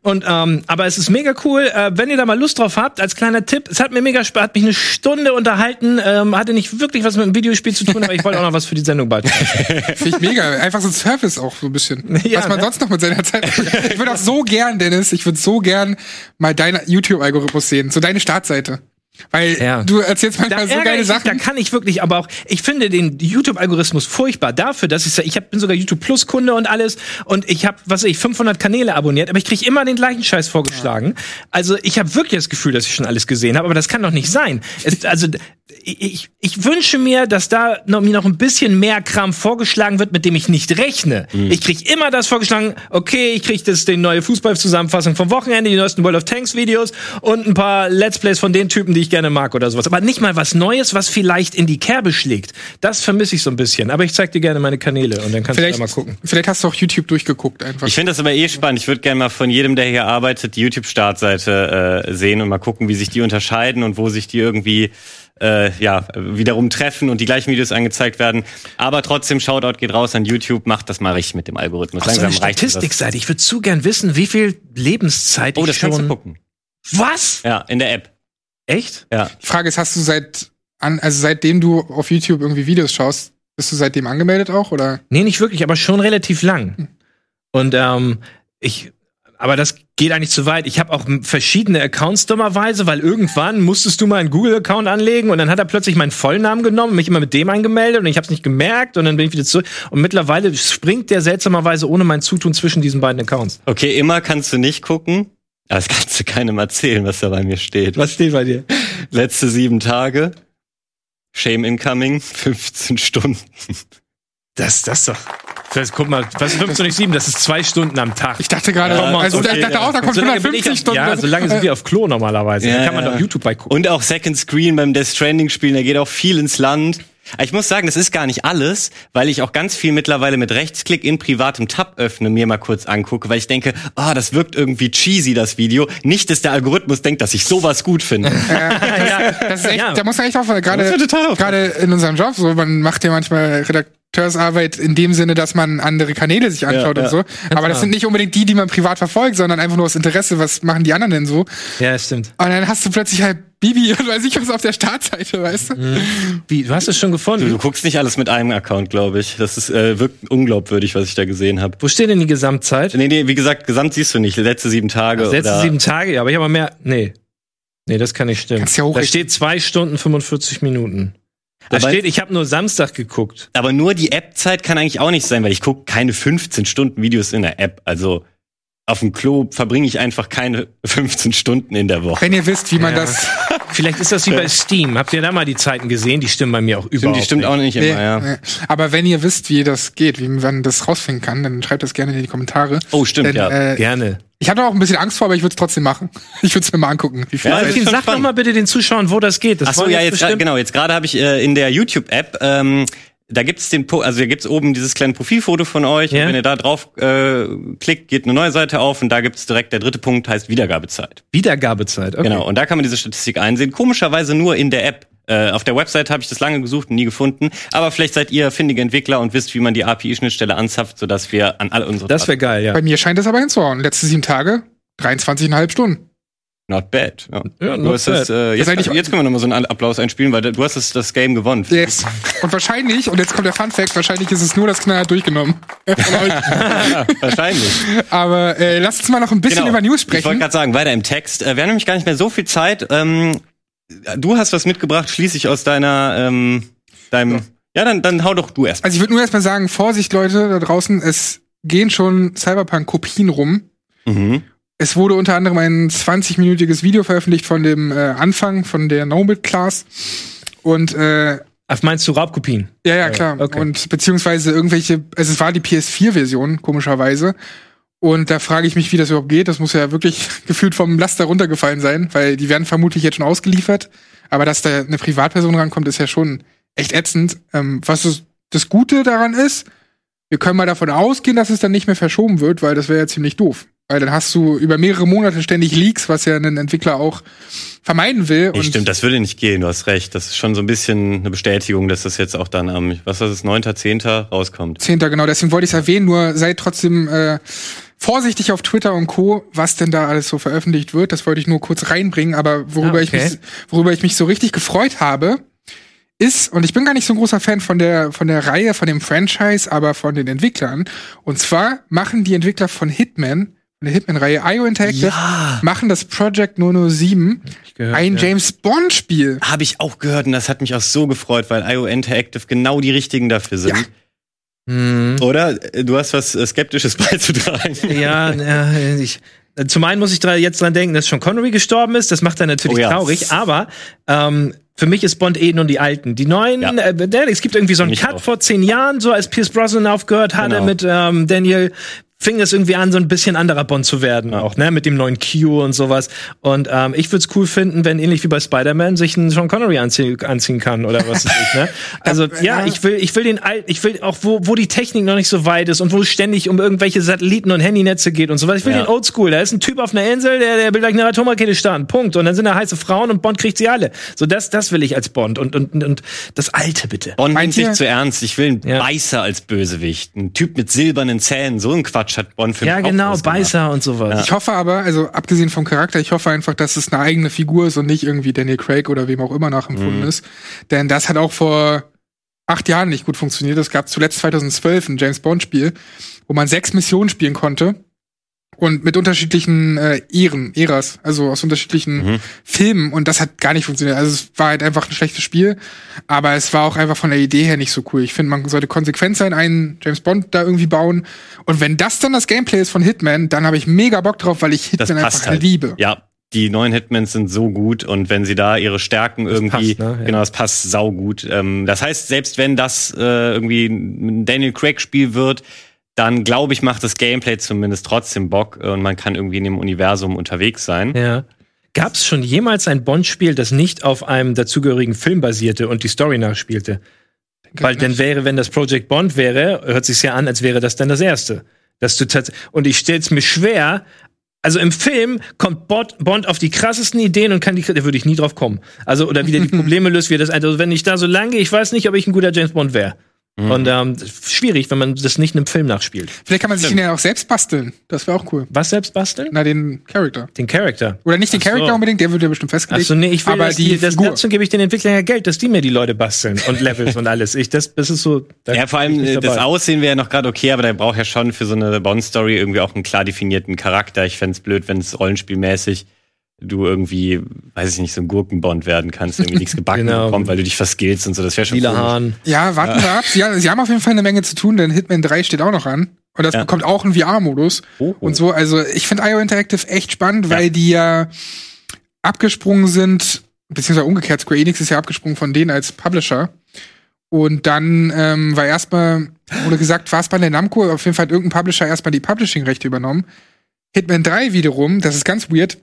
Speaker 5: Und ähm, aber es ist mega cool. Äh, wenn ihr da mal Lust drauf habt, als kleiner Tipp, es hat mir mega Spaß, hat mich eine Stunde unterhalten, ähm, hatte nicht wirklich was mit dem Videospiel zu tun, aber ich wollte auch noch was für die Sendung beitragen.
Speaker 4: Finde ich mega. Einfach so ein Service auch so ein bisschen.
Speaker 5: Ja,
Speaker 4: was man
Speaker 5: ne?
Speaker 4: sonst noch mit seiner Zeit. Ich würde auch so gern, Dennis, ich würde so gern mal deinen YouTube-Algorithmus sehen. So deine Startseite. Weil
Speaker 5: Ja.
Speaker 4: du erzählst
Speaker 5: Da
Speaker 4: manchmal so
Speaker 5: ärgere
Speaker 4: geile
Speaker 5: ich mich, da
Speaker 4: Sachen.
Speaker 5: kann ich wirklich, aber auch, ich finde den YouTube-Algorithmus furchtbar dafür, dass ich, ich hab, bin sogar YouTube Plus Kunde und alles und ich habe, was weiß ich, 500 Kanäle abonniert, aber ich kriege immer den gleichen Scheiß vorgeschlagen. Also ich habe wirklich das Gefühl, dass ich schon alles gesehen habe, aber das kann doch nicht sein. Es, also ich, ich wünsche mir, dass da noch, mir noch ein bisschen mehr Kram vorgeschlagen wird, mit dem ich nicht rechne. Ich krieg immer das vorgeschlagen, okay, ich krieg das die neue Fußballzusammenfassung vom Wochenende, die neuesten World of Tanks Videos und ein paar Let's Plays von den Typen, die ich gerne mag oder sowas. Aber nicht mal was Neues, was vielleicht in die Kerbe schlägt. Das vermisse ich so ein bisschen. Aber ich zeig dir gerne meine Kanäle und dann kannst
Speaker 4: Vielleicht,
Speaker 5: du da mal gucken.
Speaker 4: vielleicht hast du auch YouTube durchgeguckt einfach.
Speaker 1: Ich finde das aber eh spannend. Ich würde gerne mal von jedem, der hier arbeitet, die YouTube-Startseite äh, sehen und mal gucken, wie sich die unterscheiden und wo sich die irgendwie äh, ja wiederum treffen und die gleichen Videos angezeigt werden. Aber trotzdem, Shoutout geht raus an YouTube, macht das mal richtig mit dem Algorithmus.
Speaker 5: Auf so
Speaker 1: mir das.
Speaker 5: Statistikseite. Ich würde zu gern wissen, wie viel Lebenszeit
Speaker 1: Oh,
Speaker 5: ich
Speaker 1: das
Speaker 5: schon.
Speaker 1: kannst du gucken.
Speaker 5: Was?
Speaker 1: Ja, in der App.
Speaker 5: Echt?
Speaker 1: Ja.
Speaker 4: Die Frage ist, hast du seit an, also seitdem du auf YouTube irgendwie Videos schaust, bist du seitdem angemeldet auch oder?
Speaker 5: Nee, nicht wirklich, aber schon relativ lang. Und ähm, ich, aber das geht eigentlich zu weit. Ich habe auch verschiedene Accounts dummerweise, weil irgendwann musstest du mal einen Google-Account anlegen und dann hat er plötzlich meinen Vollnamen genommen, mich immer mit dem eingemeldet und ich habe es nicht gemerkt und dann bin ich wieder zurück. Und mittlerweile springt der seltsamerweise ohne mein Zutun zwischen diesen beiden Accounts.
Speaker 1: Okay, immer kannst du nicht gucken. Aber das kannst du keinem erzählen, was da bei mir steht.
Speaker 5: Was steht bei dir?
Speaker 1: Letzte sieben Tage. Shame incoming, 15 Stunden.
Speaker 5: Das, das doch. Das, guck mal, was ist 15 nicht 7? Das ist zwei Stunden am Tag.
Speaker 4: Ich dachte gerade,
Speaker 1: Ja,
Speaker 4: also
Speaker 1: okay,
Speaker 4: ich dachte
Speaker 1: ja.
Speaker 4: auch, da kommt
Speaker 5: So lange bin ich
Speaker 4: 150
Speaker 5: auf-
Speaker 4: Stunden.
Speaker 5: Ja, so lange sind wir auf Klo normalerweise.
Speaker 1: Ja,
Speaker 5: Dann kann man
Speaker 1: ja.
Speaker 5: doch YouTube bei gucken.
Speaker 1: Und auch Second Screen beim Death Stranding spielen, da geht auch viel ins Land. Ich muss sagen, das ist gar nicht alles, weil ich auch ganz viel mittlerweile mit Rechtsklick in privatem Tab öffne, mir mal kurz angucke, weil ich denke, ah, das wirkt irgendwie cheesy, das Video. Nicht, dass der Algorithmus denkt, dass ich sowas gut finde.
Speaker 4: Das ist echt,
Speaker 5: Ja.
Speaker 4: da muss man echt.
Speaker 1: Da muss
Speaker 4: Gerade, gerade in unserem Job, so, man macht ja manchmal Redakteursarbeit in dem Sinne, dass man andere Kanäle sich anschaut
Speaker 1: Ja,
Speaker 4: und so. Aber das sind nicht unbedingt die, die man privat verfolgt, sondern einfach nur aus Interesse, was machen die anderen denn so?
Speaker 5: Ja, stimmt.
Speaker 4: Und dann hast du plötzlich halt Bibi und weiß ich was auf der Startseite, weißt du?
Speaker 5: Wie, du hast es schon
Speaker 1: Du,
Speaker 5: gefunden?
Speaker 1: du guckst nicht alles mit einem Account, glaube ich. Das ist äh, wirkt unglaubwürdig, was ich da gesehen habe.
Speaker 5: Wo steht denn die Gesamtzeit?
Speaker 1: Nee, nee, wie gesagt, gesamt siehst du nicht. Letzte sieben Tage.
Speaker 5: Das letzte
Speaker 1: oder
Speaker 5: sieben Tage, ja, aber ich habe mehr. Nee. Nee, das kann nicht stimmen.
Speaker 4: Kannst ja
Speaker 5: da steht zwei Stunden 45 Minuten. Da
Speaker 1: Aber-
Speaker 5: steht, ich habe nur Samstag geguckt.
Speaker 1: Aber nur die App-Zeit kann eigentlich auch nicht sein, weil ich gucke keine 15 Stunden Videos in der App. Also auf dem Klo verbringe ich einfach keine 15 Stunden in der Woche.
Speaker 4: Wenn ihr wisst, wie man
Speaker 5: Ja.
Speaker 4: das.
Speaker 5: Vielleicht ist das wie bei Steam. Habt ihr da mal die Zeiten gesehen? Die stimmen bei mir auch
Speaker 1: Stimmt,
Speaker 5: überhaupt
Speaker 1: die stimmt
Speaker 5: nicht.
Speaker 1: auch nicht immer,
Speaker 4: Nee,
Speaker 1: ja.
Speaker 4: nee. Aber wenn ihr wisst, wie das geht, wie man das rausfinden kann, dann schreibt das gerne in die Kommentare.
Speaker 1: Oh, stimmt,
Speaker 4: Denn,
Speaker 1: ja.
Speaker 4: Äh,
Speaker 5: Gerne.
Speaker 4: ich hatte auch ein bisschen Angst vor, aber ich würde es trotzdem machen. Ich würde es mir mal angucken. Wie viel
Speaker 1: Ja, schon
Speaker 5: sag doch mal bitte den Zuschauern, wo das geht. Das
Speaker 1: Ach so, ja, jetzt
Speaker 5: bestimmt-
Speaker 1: genau. Jetzt gerade habe ich äh, in der YouTube-App, ähm, da gibt's den, Po- also da gibt's oben dieses kleine Profilfoto von euch.
Speaker 5: Ja.
Speaker 1: Und wenn ihr da drauf äh, klickt, geht eine neue Seite auf und da gibt's direkt der dritte Punkt, heißt Wiedergabezeit.
Speaker 5: Wiedergabezeit. Okay.
Speaker 1: Genau. Und da kann man diese Statistik einsehen. Komischerweise nur in der App. Äh, auf der Website habe ich das lange gesucht und nie gefunden. Aber vielleicht seid ihr findige Entwickler und wisst, wie man die API-Schnittstelle anzapft, sodass wir an all unsere
Speaker 5: Das wäre geil, ja.
Speaker 4: Bei mir scheint das aber hinzuhauen. Letzte sieben Tage, 23,5 Stunden.
Speaker 1: Not bad. Ja.
Speaker 5: Ja, not
Speaker 1: äh, jetzt,
Speaker 4: eigentlich-
Speaker 1: jetzt können wir nochmal so einen Applaus einspielen, weil du hast das, das Game gewonnen.
Speaker 4: Yes. Und wahrscheinlich, und jetzt kommt der Fun Fact, wahrscheinlich ist es nur das knallhart durchgenommen. Von euch.
Speaker 1: Ja, wahrscheinlich.
Speaker 4: aber äh, lasst uns mal noch ein bisschen über News
Speaker 1: Genau. Ich wollte
Speaker 4: sprechen.
Speaker 1: gerade sagen, weiter im Text. Äh, wir haben nämlich gar nicht mehr so viel Zeit. Ähm, du hast was mitgebracht, schließlich aus deiner, ähm, deinem. Ja, dann, dann hau doch du erst.
Speaker 4: Also ich würde nur erstmal sagen, Vorsicht Leute da draußen, es gehen schon Cyberpunk-Kopien rum.
Speaker 1: Mhm.
Speaker 4: Es wurde unter anderem ein 20-minütiges Video veröffentlicht von dem äh, Anfang von der Nomad Class. Und äh,
Speaker 5: Ach, meinst du Raubkopien?
Speaker 4: ja, ja, klar.
Speaker 5: okay.
Speaker 4: Und beziehungsweise irgendwelche, also es war die PS4-Version, komischerweise. Und da frage ich mich, wie das überhaupt geht. Das muss ja wirklich gefühlt vom Laster runtergefallen sein, weil die werden vermutlich jetzt schon ausgeliefert. Aber dass da eine Privatperson rankommt, ist ja schon echt ätzend. Ähm, was das Gute daran ist, wir können mal davon ausgehen, dass es dann nicht mehr verschoben wird, weil das wäre ja ziemlich doof. Weil dann hast du über mehrere Monate ständig Leaks, was ja ein Entwickler auch vermeiden will.
Speaker 1: Nee, stimmt, das würde nicht gehen, du hast recht. Das ist schon so ein bisschen eine Bestätigung, dass das jetzt auch dann am, was ist es, 9.10. rauskommt.
Speaker 4: Zehnter, genau. Deswegen wollte ich es erwähnen. Nur seid trotzdem äh, vorsichtig auf Twitter und Co., was denn da alles so veröffentlicht wird. Das wollte ich nur kurz reinbringen. Aber worüber,
Speaker 5: Ah,
Speaker 4: ich,
Speaker 5: okay.
Speaker 4: mich, worüber ich mich so richtig gefreut habe, ist, und ich bin gar nicht so ein großer Fan von der, von der Reihe, von dem Franchise, aber von den Entwicklern. Und zwar machen die Entwickler von Hitman, der Hitman-Reihe, IO Interactive, machen das Project 007,
Speaker 5: gehört,
Speaker 4: ein
Speaker 5: ja.
Speaker 4: James Bond-Spiel.
Speaker 1: Habe ich auch gehört und das hat mich auch so gefreut, weil IO Interactive genau die richtigen dafür sind.
Speaker 4: Ja.
Speaker 5: Hm.
Speaker 1: Oder? Du hast was äh, Skeptisches beizutragen.
Speaker 5: Ja, ja ich, zum einen muss ich da jetzt dran denken, dass Sean Connery gestorben ist. Das macht er natürlich
Speaker 1: Oh ja.
Speaker 5: traurig. Aber ähm, für mich ist Bond eh nur die Alten. Die neuen,
Speaker 1: Ja.
Speaker 5: äh, es gibt irgendwie so einen Cut
Speaker 1: auch.
Speaker 5: vor zehn Jahren, so als Pierce Brosnan aufgehört hatte
Speaker 1: Genau.
Speaker 5: mit ähm, Daniel. Fing es irgendwie an, so ein bisschen anderer Bond zu werden, auch, ne, mit dem neuen Q und sowas. Und ähm, ich würde es cool finden, wenn ähnlich wie bei Spider-Man sich ein Sean Connery anzie anziehen kann oder was weiß ich, ne? Also ja, ich will, ich will den alten, ich will auch, wo, wo die Technik noch nicht so weit ist und wo es ständig um irgendwelche Satelliten und Handynetze geht und sowas. Ich will
Speaker 1: Ja.
Speaker 5: den Oldschool. Da ist ein Typ auf einer Insel, der, der will gleich eine Atomrakete starten. Punkt. Und dann sind da heiße Frauen und Bond kriegt sie alle. So das, das will ich als Bond und und und das Alte bitte.
Speaker 1: Bond
Speaker 4: Meint
Speaker 1: nimmt sich zu ernst. Ich will einen
Speaker 5: Ja.
Speaker 1: Beißer als Bösewicht. Ein Typ mit silbernen Zähnen. So ein Quatsch hat Bond für
Speaker 5: Ja, genau. Beißer und sowas.
Speaker 4: Ich hoffe aber, also abgesehen vom Charakter, ich hoffe einfach, dass es eine eigene Figur ist und nicht irgendwie Daniel Craig oder wem auch immer nachempfunden ist. Denn das hat auch vor acht Jahren nicht gut funktioniert. Es gab zuletzt 2012 ein James Bond Spiel, wo man sechs Missionen spielen konnte. Und mit unterschiedlichen äh, Ehren, Äras, also aus unterschiedlichen Filmen. Und das hat gar nicht funktioniert. Also es war halt einfach ein schlechtes Spiel. Aber es war auch einfach von der Idee her nicht so cool. Ich finde, man sollte konsequent sein, einen James Bond da irgendwie bauen. Und wenn das dann das Gameplay ist von Hitman, dann habe ich mega Bock drauf, weil ich
Speaker 1: Das
Speaker 4: Hitman
Speaker 1: passt
Speaker 4: einfach
Speaker 1: halt.
Speaker 4: liebe.
Speaker 1: Ja. Die neuen Hitmans sind so gut und wenn sie da ihre Stärken irgendwie,
Speaker 5: passt, ne? Ja.
Speaker 1: genau, das passt saugut. Ähm, das heißt, selbst wenn das äh, irgendwie ein Daniel Craig Spiel wird, dann glaube ich, macht das Gameplay zumindest trotzdem Bock äh, und man kann irgendwie in dem Universum unterwegs sein.
Speaker 5: Ja. Gab es schon jemals ein Bond-Spiel, das nicht auf einem dazugehörigen Film basierte und die Story nachspielte? Weil dann wäre, wenn das Project Bond wäre, hört sich's ja an, als wäre das dann das erste. Dass du und ich stell's mir schwer. Also im Film kommt Bond, auf die krassesten Ideen und kann die, da würde ich nie drauf kommen. Also oder wieder die Probleme löst, wie er das. Also wenn ich da so lange, ich weiß nicht, ob ich ein guter James Bond wäre. Und ähm, schwierig, wenn man das nicht in einem Film nachspielt.
Speaker 4: Vielleicht kann man sich ihn ja auch selbst basteln. Das wäre auch cool.
Speaker 5: Was selbst basteln?
Speaker 4: Na, den Charakter.
Speaker 5: Den Charakter.
Speaker 4: Oder nicht den
Speaker 5: Ach so.
Speaker 4: Charakter unbedingt, der wird ja bestimmt festgelegt.
Speaker 5: Achso, nee, ich will,
Speaker 4: aber
Speaker 5: dass
Speaker 4: die
Speaker 5: die, das,
Speaker 4: Figur.
Speaker 5: dazu gebe ich den Entwicklern ja Geld, dass die mir die Leute basteln und Levels und alles. Ich, das, das ist so. da
Speaker 1: Ja, vor allem äh, das. Aussehen wäre noch gerade okay, aber der braucht ja schon für so eine Bond-Story irgendwie auch einen klar definierten Charakter. Ich fänd's blöd, wenn es rollenspielmäßig du irgendwie, weiß ich nicht, so ein Gurkenbond werden kannst, irgendwie nichts gebacken
Speaker 5: Genau.
Speaker 1: bekommt, weil du dich verskillst und so. Das wäre schon
Speaker 5: Lila. Hahn.
Speaker 4: Ja, warten wir ab. Sie, sie haben auf jeden Fall eine Menge zu tun, denn Hitman 3 steht auch noch an. Und das
Speaker 1: Ja.
Speaker 4: bekommt auch einen VR-Modus
Speaker 1: Oh, oh.
Speaker 4: und so. Also ich finde IO Interactive echt spannend,
Speaker 1: Ja.
Speaker 4: weil die ja abgesprungen sind, beziehungsweise umgekehrt, Square Enix ist ja abgesprungen von denen als Publisher. Und dann ähm, war erstmal, wurde gesagt, war es bei der Namco, auf jeden Fall hat irgendein Publisher erstmal die Publishing-Rechte übernommen. Hitman 3 wiederum, das ist ganz weird.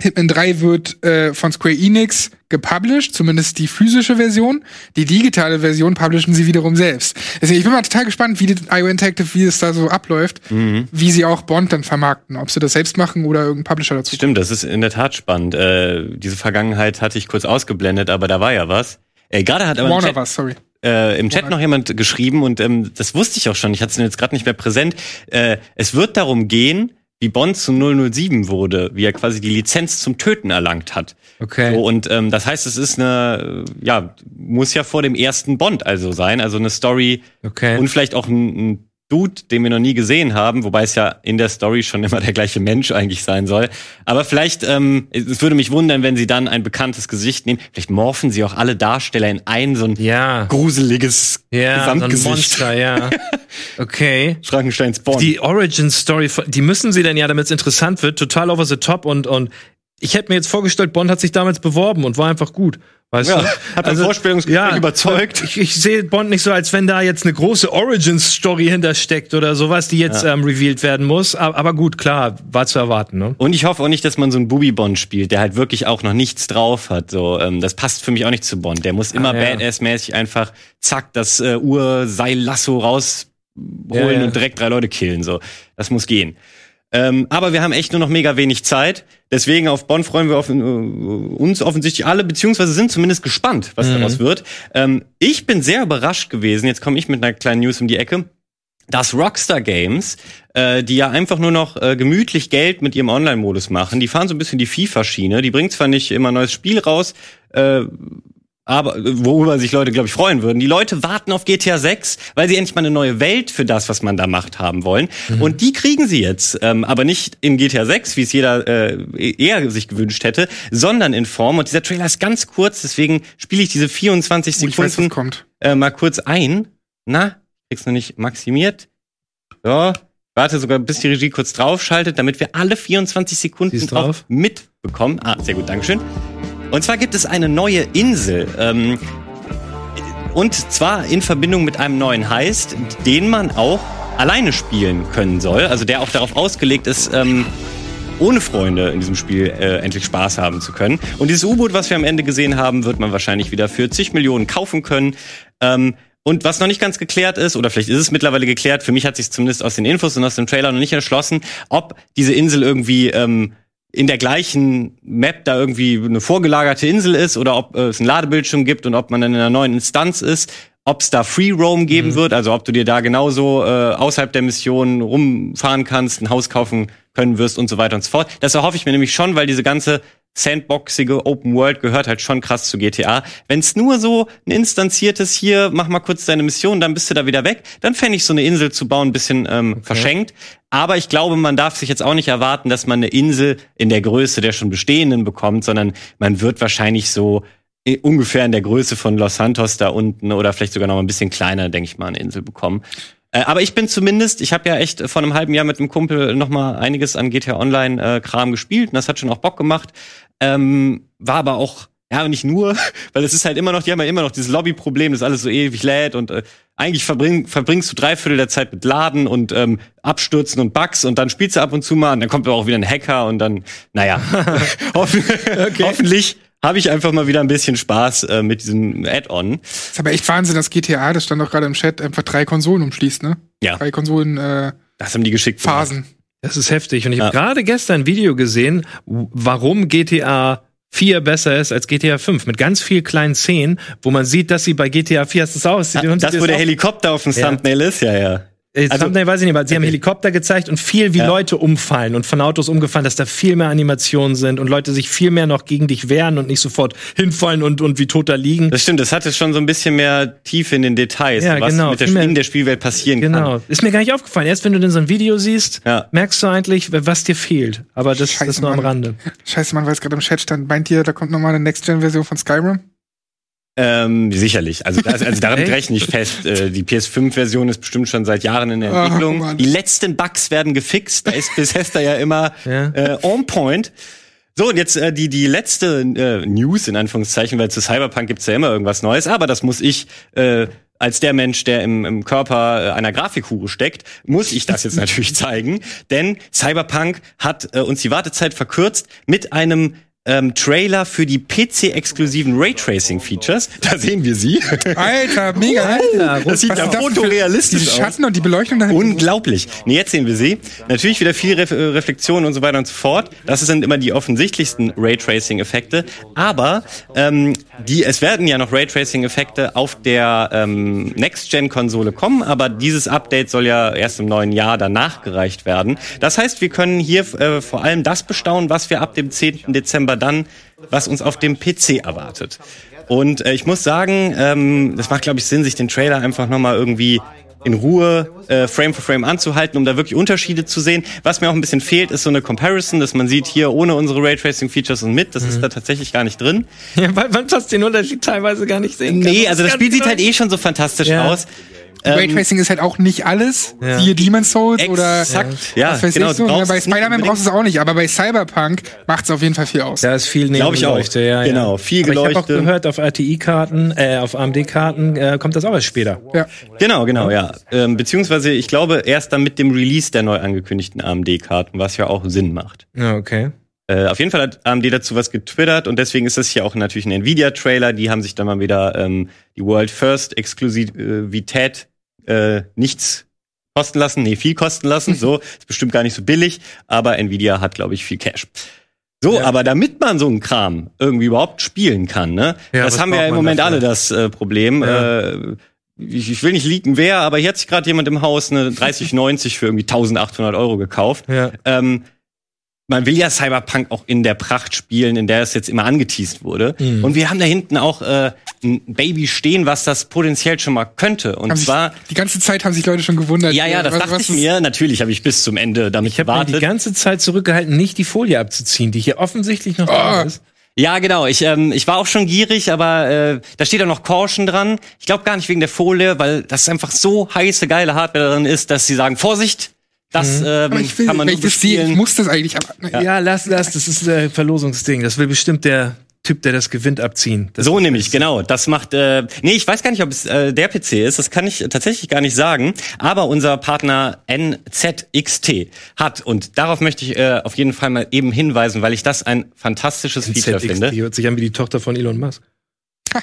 Speaker 4: Hitman 3 wird äh, von Square Enix gepublished, zumindest die physische Version. Die digitale Version publishen sie wiederum selbst. Deswegen, ich bin mal total gespannt, wie die IO Interactive, wie es da so abläuft, wie sie auch Bond dann vermarkten. Ob sie das selbst machen oder irgendein Publisher dazu.
Speaker 1: Stimmt, das ist in der Tat spannend. Äh, diese Vergangenheit hatte ich kurz ausgeblendet, aber da war ja was. Äh, Gerade hat aber im
Speaker 4: Warner
Speaker 1: Chat,
Speaker 4: was, sorry.
Speaker 1: äh, im Chat
Speaker 4: Warner.
Speaker 1: noch jemand geschrieben und ähm, das wusste ich auch schon. Ich hatte es jetzt gerade nicht mehr präsent. Äh, es wird darum gehen, wie Bond zu 007 wurde, wie er quasi die Lizenz zum Töten erlangt hat.
Speaker 5: Okay.
Speaker 1: So, und ähm, das heißt, es ist eine, ja, muss ja vor dem ersten Bond also sein, also eine Story
Speaker 5: Okay.
Speaker 1: und vielleicht auch ein, ein Dude, den wir noch nie gesehen haben, wobei es ja in der Story schon immer der gleiche Mensch eigentlich sein soll. Aber vielleicht, ähm, es würde mich wundern, wenn sie dann ein bekanntes Gesicht nehmen. Vielleicht morphen sie auch alle Darsteller in ein so ein
Speaker 5: ja.
Speaker 1: gruseliges
Speaker 5: Ja, so ein
Speaker 1: Gesamtgesicht.
Speaker 5: Monster, ja. Okay.
Speaker 1: Frankensteins Bond.
Speaker 5: Die Origin Story, die müssen sie dann ja, damit es interessant wird, total over the top und, und ich hätte mir jetzt vorgestellt, Bond hat sich damals beworben und war einfach gut. Weißt
Speaker 1: Ja,
Speaker 5: du?
Speaker 1: hat beim Vorstellungsgespräch überzeugt.
Speaker 5: Ich, ich sehe Bond nicht so, als wenn da jetzt eine große Origin-Story hintersteckt oder sowas, die jetzt ähm, revealed werden muss. Aber, aber gut, klar, war zu erwarten, ne?
Speaker 1: Und ich hoffe auch nicht, dass man so einen Booby-Bond spielt, der halt wirklich auch noch nichts drauf hat. So, ähm, das passt für mich auch nicht zu Bond. Der muss immer
Speaker 5: Ah, ja.
Speaker 1: Badass-mäßig einfach zack das äh, Urseil-Lasso rausholen
Speaker 5: Ja, ja.
Speaker 1: und direkt drei Leute killen. So, das muss gehen. Ähm, aber wir haben echt nur noch mega wenig Zeit. Deswegen auf Bonn freuen wir auf, äh, uns offensichtlich alle, beziehungsweise sind zumindest gespannt, was
Speaker 5: Mhm.
Speaker 1: daraus wird. Ähm, ich bin sehr überrascht gewesen. Jetzt komme ich mit einer kleinen News um die Ecke dass Rockstar Games, äh, die ja einfach nur noch äh, gemütlich Geld mit ihrem Online-Modus machen, die fahren so ein bisschen die FIFA-Schiene. Die bringt zwar nicht immer ein neues Spiel raus, äh, aber äh, worüber sich Leute, glaube ich, freuen würden. Die Leute warten auf GTA 6, weil sie endlich mal eine neue Welt für das, was man da macht, haben wollen. Und die kriegen sie jetzt, ähm, aber nicht in GTA 6, wie es jeder äh, eher sich gewünscht hätte, sondern in Form. Und dieser Trailer ist ganz kurz, deswegen spiele ich diese 24
Speaker 4: Oh, weiß,
Speaker 1: Sekunden
Speaker 4: kommt.
Speaker 1: äh, mal kurz ein. Na, krieg's noch nicht maximiert. So, warte sogar, bis die Regie kurz draufschaltet, damit wir alle 24 Sekunden
Speaker 5: drauf.
Speaker 1: mitbekommen. Ah, sehr gut, Dankeschön. Und zwar gibt es eine neue Insel. Ähm, und zwar in Verbindung mit einem neuen Heist, den man auch alleine spielen können soll. Also der auch darauf ausgelegt ist, ähm, ohne Freunde in diesem Spiel äh, endlich Spaß haben zu können. Und dieses U-Boot, was wir am Ende gesehen haben, wird man wahrscheinlich wieder für zig Millionen kaufen können. Ähm, und was noch nicht ganz geklärt ist, oder vielleicht ist es mittlerweile geklärt, für mich hat sich zumindest aus den Infos und aus dem Trailer noch nicht erschlossen, ob diese Insel irgendwie ähm, in der gleichen Map da irgendwie eine vorgelagerte Insel ist oder ob äh, es einen Ladebildschirm gibt und ob man dann in einer neuen Instanz ist, ob es da Free Roam geben wird, also ob du dir da genauso äh, außerhalb der Mission rumfahren kannst, ein Haus kaufen können wirst und so weiter und so fort. Das erhoffe ich mir nämlich schon, weil diese ganze sandboxige Open World gehört halt schon krass zu GTA. Wenn es nur so ein instanziertes hier, mach mal kurz deine Mission, dann bist du da wieder weg, dann fände ich so eine Insel zu bauen ein bisschen ähm, verschenkt. Aber ich glaube, man darf sich jetzt auch nicht erwarten, dass man eine Insel in der Größe der schon bestehenden bekommt, sondern man wird wahrscheinlich so i- ungefähr in der Größe von Los Santos da unten oder vielleicht sogar noch ein bisschen kleiner, denke ich mal, eine Insel bekommen. Äh, aber ich bin zumindest, ich habe ja echt vor einem halben Jahr mit einem Kumpel noch mal einiges an GTA Online äh, Kram gespielt und das hat schon auch Bock gemacht. Ähm, war aber auch ja nicht nur, weil es ist halt immer noch, die haben ja immer noch dieses Lobbyproblem, das alles so ewig lädt und äh, eigentlich verbring, verbringst du drei Viertel der Zeit mit Laden und ähm, Abstürzen und Bugs und dann spielst du ab und zu mal und dann kommt aber auch wieder ein Hacker und dann, naja, hoffen, hoffentlich habe ich einfach mal wieder ein bisschen Spaß äh, mit diesem Add-on.
Speaker 4: ist aber echt Wahnsinn, dass GTA, das stand auch gerade im Chat, einfach drei Konsolen umschließt, ne?
Speaker 1: Ja.
Speaker 4: Drei Konsolen äh,
Speaker 1: Das haben die geschickt. gemacht.
Speaker 4: Phasen.
Speaker 5: Das ist heftig. Und ich habe
Speaker 1: Ja.
Speaker 5: gerade gestern ein Video gesehen, warum GTA 4 besser ist als GTA 5. Mit ganz viel kleinen Szenen, wo man sieht, dass sie bei GTA 4 hast du es aus.
Speaker 1: Ja, das, wo der Helikopter auf dem
Speaker 5: Ja.
Speaker 1: Thumbnail ist, ja, ja.
Speaker 5: Also,
Speaker 1: Also-
Speaker 5: Thumbnail weiß ich nicht, aber sie haben Helikopter gezeigt und viel, wie
Speaker 1: Ja.
Speaker 5: Leute umfallen und von Autos umgefallen, dass da viel mehr Animationen sind und Leute sich viel mehr noch gegen dich wehren und nicht sofort hinfallen und, und wie tot da liegen.
Speaker 1: Das stimmt, das hatte schon so ein bisschen mehr Tiefe in den Details,
Speaker 5: Ja,
Speaker 1: was
Speaker 5: genau,
Speaker 1: mit der, in der Spielwelt passieren
Speaker 5: Genau.
Speaker 1: kann.
Speaker 5: Ist mir gar nicht aufgefallen. Erst wenn du dann so ein Video siehst,
Speaker 1: Ja.
Speaker 5: merkst du eigentlich, was dir fehlt. Aber das,
Speaker 4: Scheiße,
Speaker 5: das ist nur am
Speaker 4: Mann.
Speaker 5: Rande.
Speaker 4: Scheiße, man weiß gerade im Chat stand, meint ihr, da kommt nochmal eine Next-Gen-Version von Skyrim?
Speaker 1: Ähm, sicherlich. Also, das, also damit rechne ich fest. Äh, die PS5-Version ist bestimmt schon seit Jahren in der Entwicklung.
Speaker 4: Mann.
Speaker 1: die letzten Bugs werden gefixt. Da ist Bethesda ja immer
Speaker 5: Ja.
Speaker 1: äh, on point. So, und jetzt äh, die, die letzte äh, News, in Anführungszeichen, weil zu Cyberpunk gibt's ja immer irgendwas Neues, aber das muss ich äh, als der Mensch, der im, im Körper äh, einer Grafikhure steckt, muss ich das jetzt natürlich zeigen. Denn Cyberpunk hat äh, uns die Wartezeit verkürzt mit einem ähm, Trailer für die PC-exklusiven Raytracing-Features. Da sehen wir sie.
Speaker 4: Alter, mega.
Speaker 5: Alter,
Speaker 1: das sieht ja fotorealistisch aus.
Speaker 4: Schatten und die Beleuchtung da hinten.
Speaker 1: Unglaublich. Nee, jetzt sehen wir sie. Natürlich wieder viel Ref äh, Reflexion und so weiter und so fort. Das sind immer die offensichtlichsten Raytracing-Effekte. Aber ähm, die, es werden ja noch Raytracing-Effekte auf der ähm, Next-Gen-Konsole kommen, aber dieses Update soll ja erst im neuen Jahr danach gereicht werden. Das heißt, wir können hier äh, vor allem das bestaunen, was wir ab dem 10. Dezember dann, was uns auf dem PC erwartet. Und äh, ich muss sagen, ähm, das macht, glaube ich, Sinn, sich den Trailer einfach nochmal irgendwie in Ruhe äh, Frame für Frame anzuhalten, um da wirklich Unterschiede zu sehen. Was mir auch ein bisschen fehlt, ist so eine Comparison, dass man sieht hier ohne unsere Raytracing-Features und mit, das ist da tatsächlich gar nicht drin.
Speaker 5: Ja, weil man fast den Unterschied teilweise gar nicht sehen kann.
Speaker 1: Nee, also das Spiel sieht halt eh schon so fantastisch
Speaker 5: Ja.
Speaker 1: aus. Ähm,
Speaker 4: Raytracing ist halt auch nicht alles.
Speaker 5: Ja.
Speaker 4: Siehe Demon's Souls oder
Speaker 1: Exakt. Ja,
Speaker 4: was weiß
Speaker 1: genau.
Speaker 4: ich so. Ja,
Speaker 1: brauchst
Speaker 4: bei Spider-Man brauchst du es auch nicht, aber bei Cyberpunk macht es auf jeden Fall viel aus.
Speaker 5: Da ist viel
Speaker 1: Glaub ich auch.
Speaker 5: Nebenleuchte, ja, ja.
Speaker 1: Genau, viel
Speaker 5: Aber Ich habe auch
Speaker 1: Geleuchte.
Speaker 5: gehört, auf RTI-Karten, äh, auf AMD-Karten äh, kommt das auch erst später.
Speaker 4: Ja.
Speaker 1: Genau, genau, ja. Ähm, beziehungsweise, ich glaube, erst dann mit dem Release der neu angekündigten AMD-Karten, was ja auch Sinn macht.
Speaker 5: Ja, okay.
Speaker 1: Äh, auf jeden Fall hat AMD dazu was getwittert und deswegen ist das hier auch natürlich ein Nvidia-Trailer. Die haben sich dann mal wieder ähm, die World First Exklusivität äh, nichts kosten lassen, nee, viel kosten lassen. So, ist bestimmt gar nicht so billig, aber Nvidia hat, glaube ich, viel Cash. So,
Speaker 5: Ja.
Speaker 1: aber damit man so einen Kram irgendwie überhaupt spielen kann, ne?
Speaker 5: Ja,
Speaker 1: das haben wir ja im Moment
Speaker 5: dafür?
Speaker 1: alle das äh, Problem.
Speaker 5: Ja.
Speaker 1: Äh, ich, ich will nicht leaken, wer, aber hier hat sich gerade jemand im Haus eine 3090 für irgendwie 1800 Euro gekauft.
Speaker 5: Ja.
Speaker 1: Ähm, man will ja Cyberpunk auch in der Pracht spielen, in der es jetzt immer angeteased wurde.
Speaker 5: Mhm.
Speaker 1: Und wir haben da hinten auch äh, ein Baby stehen, was das potenziell schon mal könnte. Und
Speaker 4: Haben sich,
Speaker 1: zwar,
Speaker 4: die ganze Zeit haben sich Leute schon gewundert.
Speaker 1: ja, ja, das
Speaker 4: was,
Speaker 1: dachte
Speaker 4: was
Speaker 1: ich mir. Natürlich habe ich bis zum Ende damit
Speaker 5: Ich habe mir die
Speaker 1: gewartet.
Speaker 5: ganze Zeit zurückgehalten, nicht die Folie abzuziehen, die hier offensichtlich noch
Speaker 4: Ah.
Speaker 5: da ist.
Speaker 1: Ja, genau. Ich, ähm, ich war auch schon gierig, aber äh, da steht auch noch Caution dran. Ich glaube gar nicht wegen der Folie, weil das einfach so heiße, geile Hardware drin ist, dass sie sagen, Vorsicht, das ähm,
Speaker 4: Aber ich will,
Speaker 1: kann man
Speaker 4: ich das sehe, ich muss das eigentlich. Aber,
Speaker 5: Ja. lass das, das ist ein Verlosungsding. Das will bestimmt der Typ, der das gewinnt, abziehen. Das
Speaker 1: So nämlich, genau. Das macht, äh, nee, ich weiß gar nicht, ob es äh, der PC ist, das kann ich tatsächlich gar nicht sagen. Aber unser Partner NZXT hat, und darauf möchte ich äh, auf jeden Fall mal eben hinweisen, weil ich das ein fantastisches Feature
Speaker 5: ZX,
Speaker 1: finde.
Speaker 5: die hört sich an wie die Tochter von Elon Musk.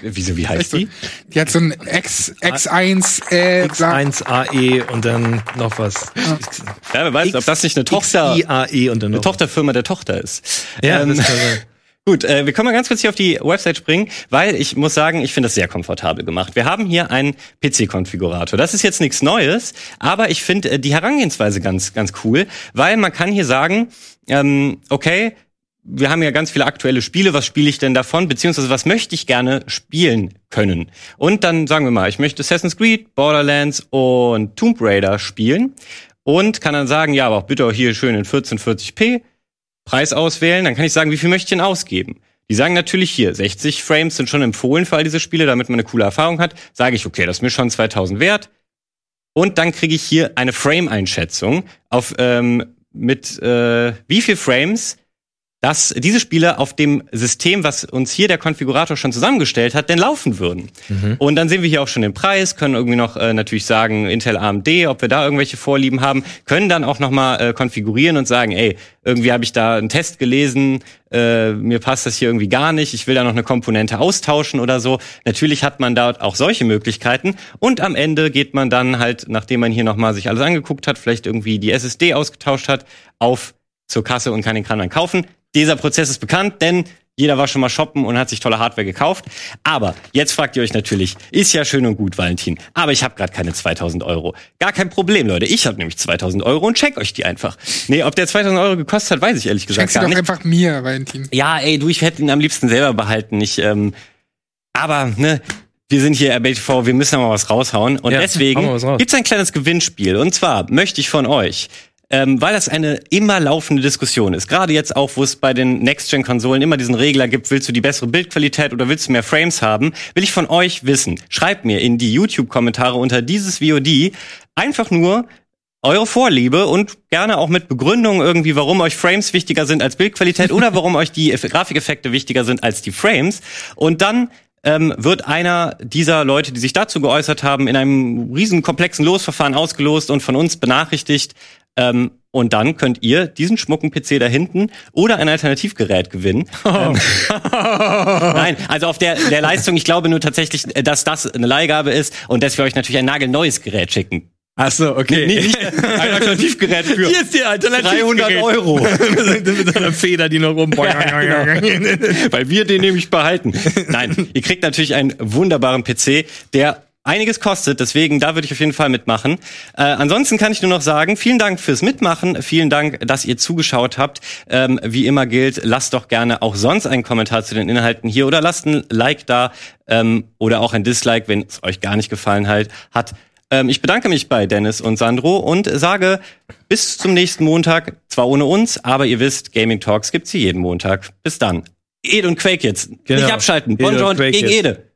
Speaker 1: Wieso, wie heißt die?
Speaker 4: Die hat so ein X, X1, äh, sa-
Speaker 5: X1AE und dann noch was.
Speaker 1: Ja, wer weiß, ob das nicht eine Tochter,
Speaker 5: IAE und dann noch.
Speaker 1: eine Tochterfirma der Tochter ist.
Speaker 5: Ja,
Speaker 1: Ähm,
Speaker 5: das kann sein.
Speaker 1: Gut, äh, wir können mal ganz kurz hier auf die Website springen, weil ich muss sagen, ich finde das sehr komfortabel gemacht. Wir haben hier einen PC-Konfigurator. Das ist jetzt nichts Neues, aber ich finde äh, die Herangehensweise ganz, ganz cool, weil man kann hier sagen, ähm, okay, wir haben ja ganz viele aktuelle Spiele, was spiele ich denn davon, beziehungsweise was möchte ich gerne spielen können? Und dann sagen wir mal, ich möchte Assassin's Creed, Borderlands und Tomb Raider spielen und kann dann sagen, ja, aber auch bitte auch hier schön in 1440p, Preis auswählen, dann kann ich sagen, wie viel möchte ich denn ausgeben? Die sagen natürlich hier, 60 Frames sind schon empfohlen für all diese Spiele, damit man eine coole Erfahrung hat. Sage ich, okay, das ist mir schon 2000 wert. Und dann kriege ich hier eine Frame-Einschätzung auf ähm, mit äh, wie viel Frames dass diese Spiele auf dem System, was uns hier der Konfigurator schon zusammengestellt hat, denn laufen würden. Und dann sehen wir hier auch schon den Preis, können irgendwie noch äh, natürlich sagen Intel AMD, ob wir da irgendwelche Vorlieben haben, können dann auch noch mal äh, konfigurieren und sagen, ey, irgendwie habe ich da einen Test gelesen, äh, mir passt das hier irgendwie gar nicht, ich will da noch eine Komponente austauschen oder so. Natürlich hat man dort auch solche Möglichkeiten und am Ende geht man dann halt, nachdem man hier noch mal sich alles angeguckt hat, vielleicht irgendwie die SSD ausgetauscht hat, auf zur Kasse und kann den Kran dann kaufen. Dieser Prozess ist bekannt, denn jeder war schon mal shoppen und hat sich tolle Hardware gekauft. Aber jetzt fragt ihr euch natürlich, ist ja schön und gut, Valentin, aber ich habe gerade keine 2000 Euro. Gar kein Problem, Leute. Ich habe nämlich 2000 Euro und check euch die einfach. Nee, ob der 2000 Euro gekostet hat, weiß ich ehrlich gesagt
Speaker 4: du
Speaker 1: gar
Speaker 4: doch
Speaker 1: nicht.
Speaker 4: einfach mir, Valentin.
Speaker 1: Ja, ey, du, ich hätte ihn am liebsten selber behalten. Ich, ähm, aber, ne, wir sind hier RBTV, wir müssen mal was raushauen. Und
Speaker 5: Ja,
Speaker 1: deswegen
Speaker 5: raus.
Speaker 1: gibt's ein kleines Gewinnspiel. Und zwar möchte ich von euch ähm, weil das eine immer laufende Diskussion ist. Gerade jetzt auch, wo es bei den Next-Gen-Konsolen immer diesen Regler gibt, willst du die bessere Bildqualität oder willst du mehr Frames haben, will ich von euch wissen. Schreibt mir in die YouTube-Kommentare unter dieses VOD einfach nur eure Vorliebe und gerne auch mit Begründung irgendwie, warum euch Frames wichtiger sind als Bildqualität oder warum euch die Eff- Grafikeffekte wichtiger sind als die Frames. Und dann ähm, wird einer dieser Leute, die sich dazu geäußert haben, in einem riesen komplexen Losverfahren ausgelost und von uns benachrichtigt. Ähm, und dann könnt ihr diesen schmucken PC da hinten oder ein Alternativgerät gewinnen. Ähm, Nein, also auf der, der Leistung, ich glaube nur tatsächlich, dass das eine Leihgabe ist und dass wir euch natürlich ein nagelneues Gerät schicken.
Speaker 5: Ach so, okay.
Speaker 1: Nee, nicht ein Alternativgerät für
Speaker 5: Hier ist die Alternative.
Speaker 1: 300 Euro.
Speaker 5: Mit so einer Feder, die noch rum.
Speaker 1: Weil wir den nämlich behalten. Nein, ihr kriegt natürlich einen wunderbaren PC, der einiges kostet, deswegen da würde ich auf jeden Fall mitmachen. Äh, ansonsten kann ich nur noch sagen, vielen Dank fürs Mitmachen, vielen Dank, dass ihr zugeschaut habt. Ähm, wie immer gilt, lasst doch gerne auch sonst einen Kommentar zu den Inhalten hier oder lasst ein Like da ähm, oder auch ein Dislike, wenn es euch gar nicht gefallen halt, hat. Ähm, ich bedanke mich bei Dennis und Sandro und sage bis zum nächsten Montag, zwar ohne uns, aber ihr wisst, Gaming Talks gibt's hier jeden Montag. Bis dann. Ede und Quake jetzt.
Speaker 5: Genau.
Speaker 1: Nicht abschalten.
Speaker 5: Ede
Speaker 1: Bon
Speaker 5: und
Speaker 1: Joint
Speaker 5: Quake
Speaker 1: gegen. Ede.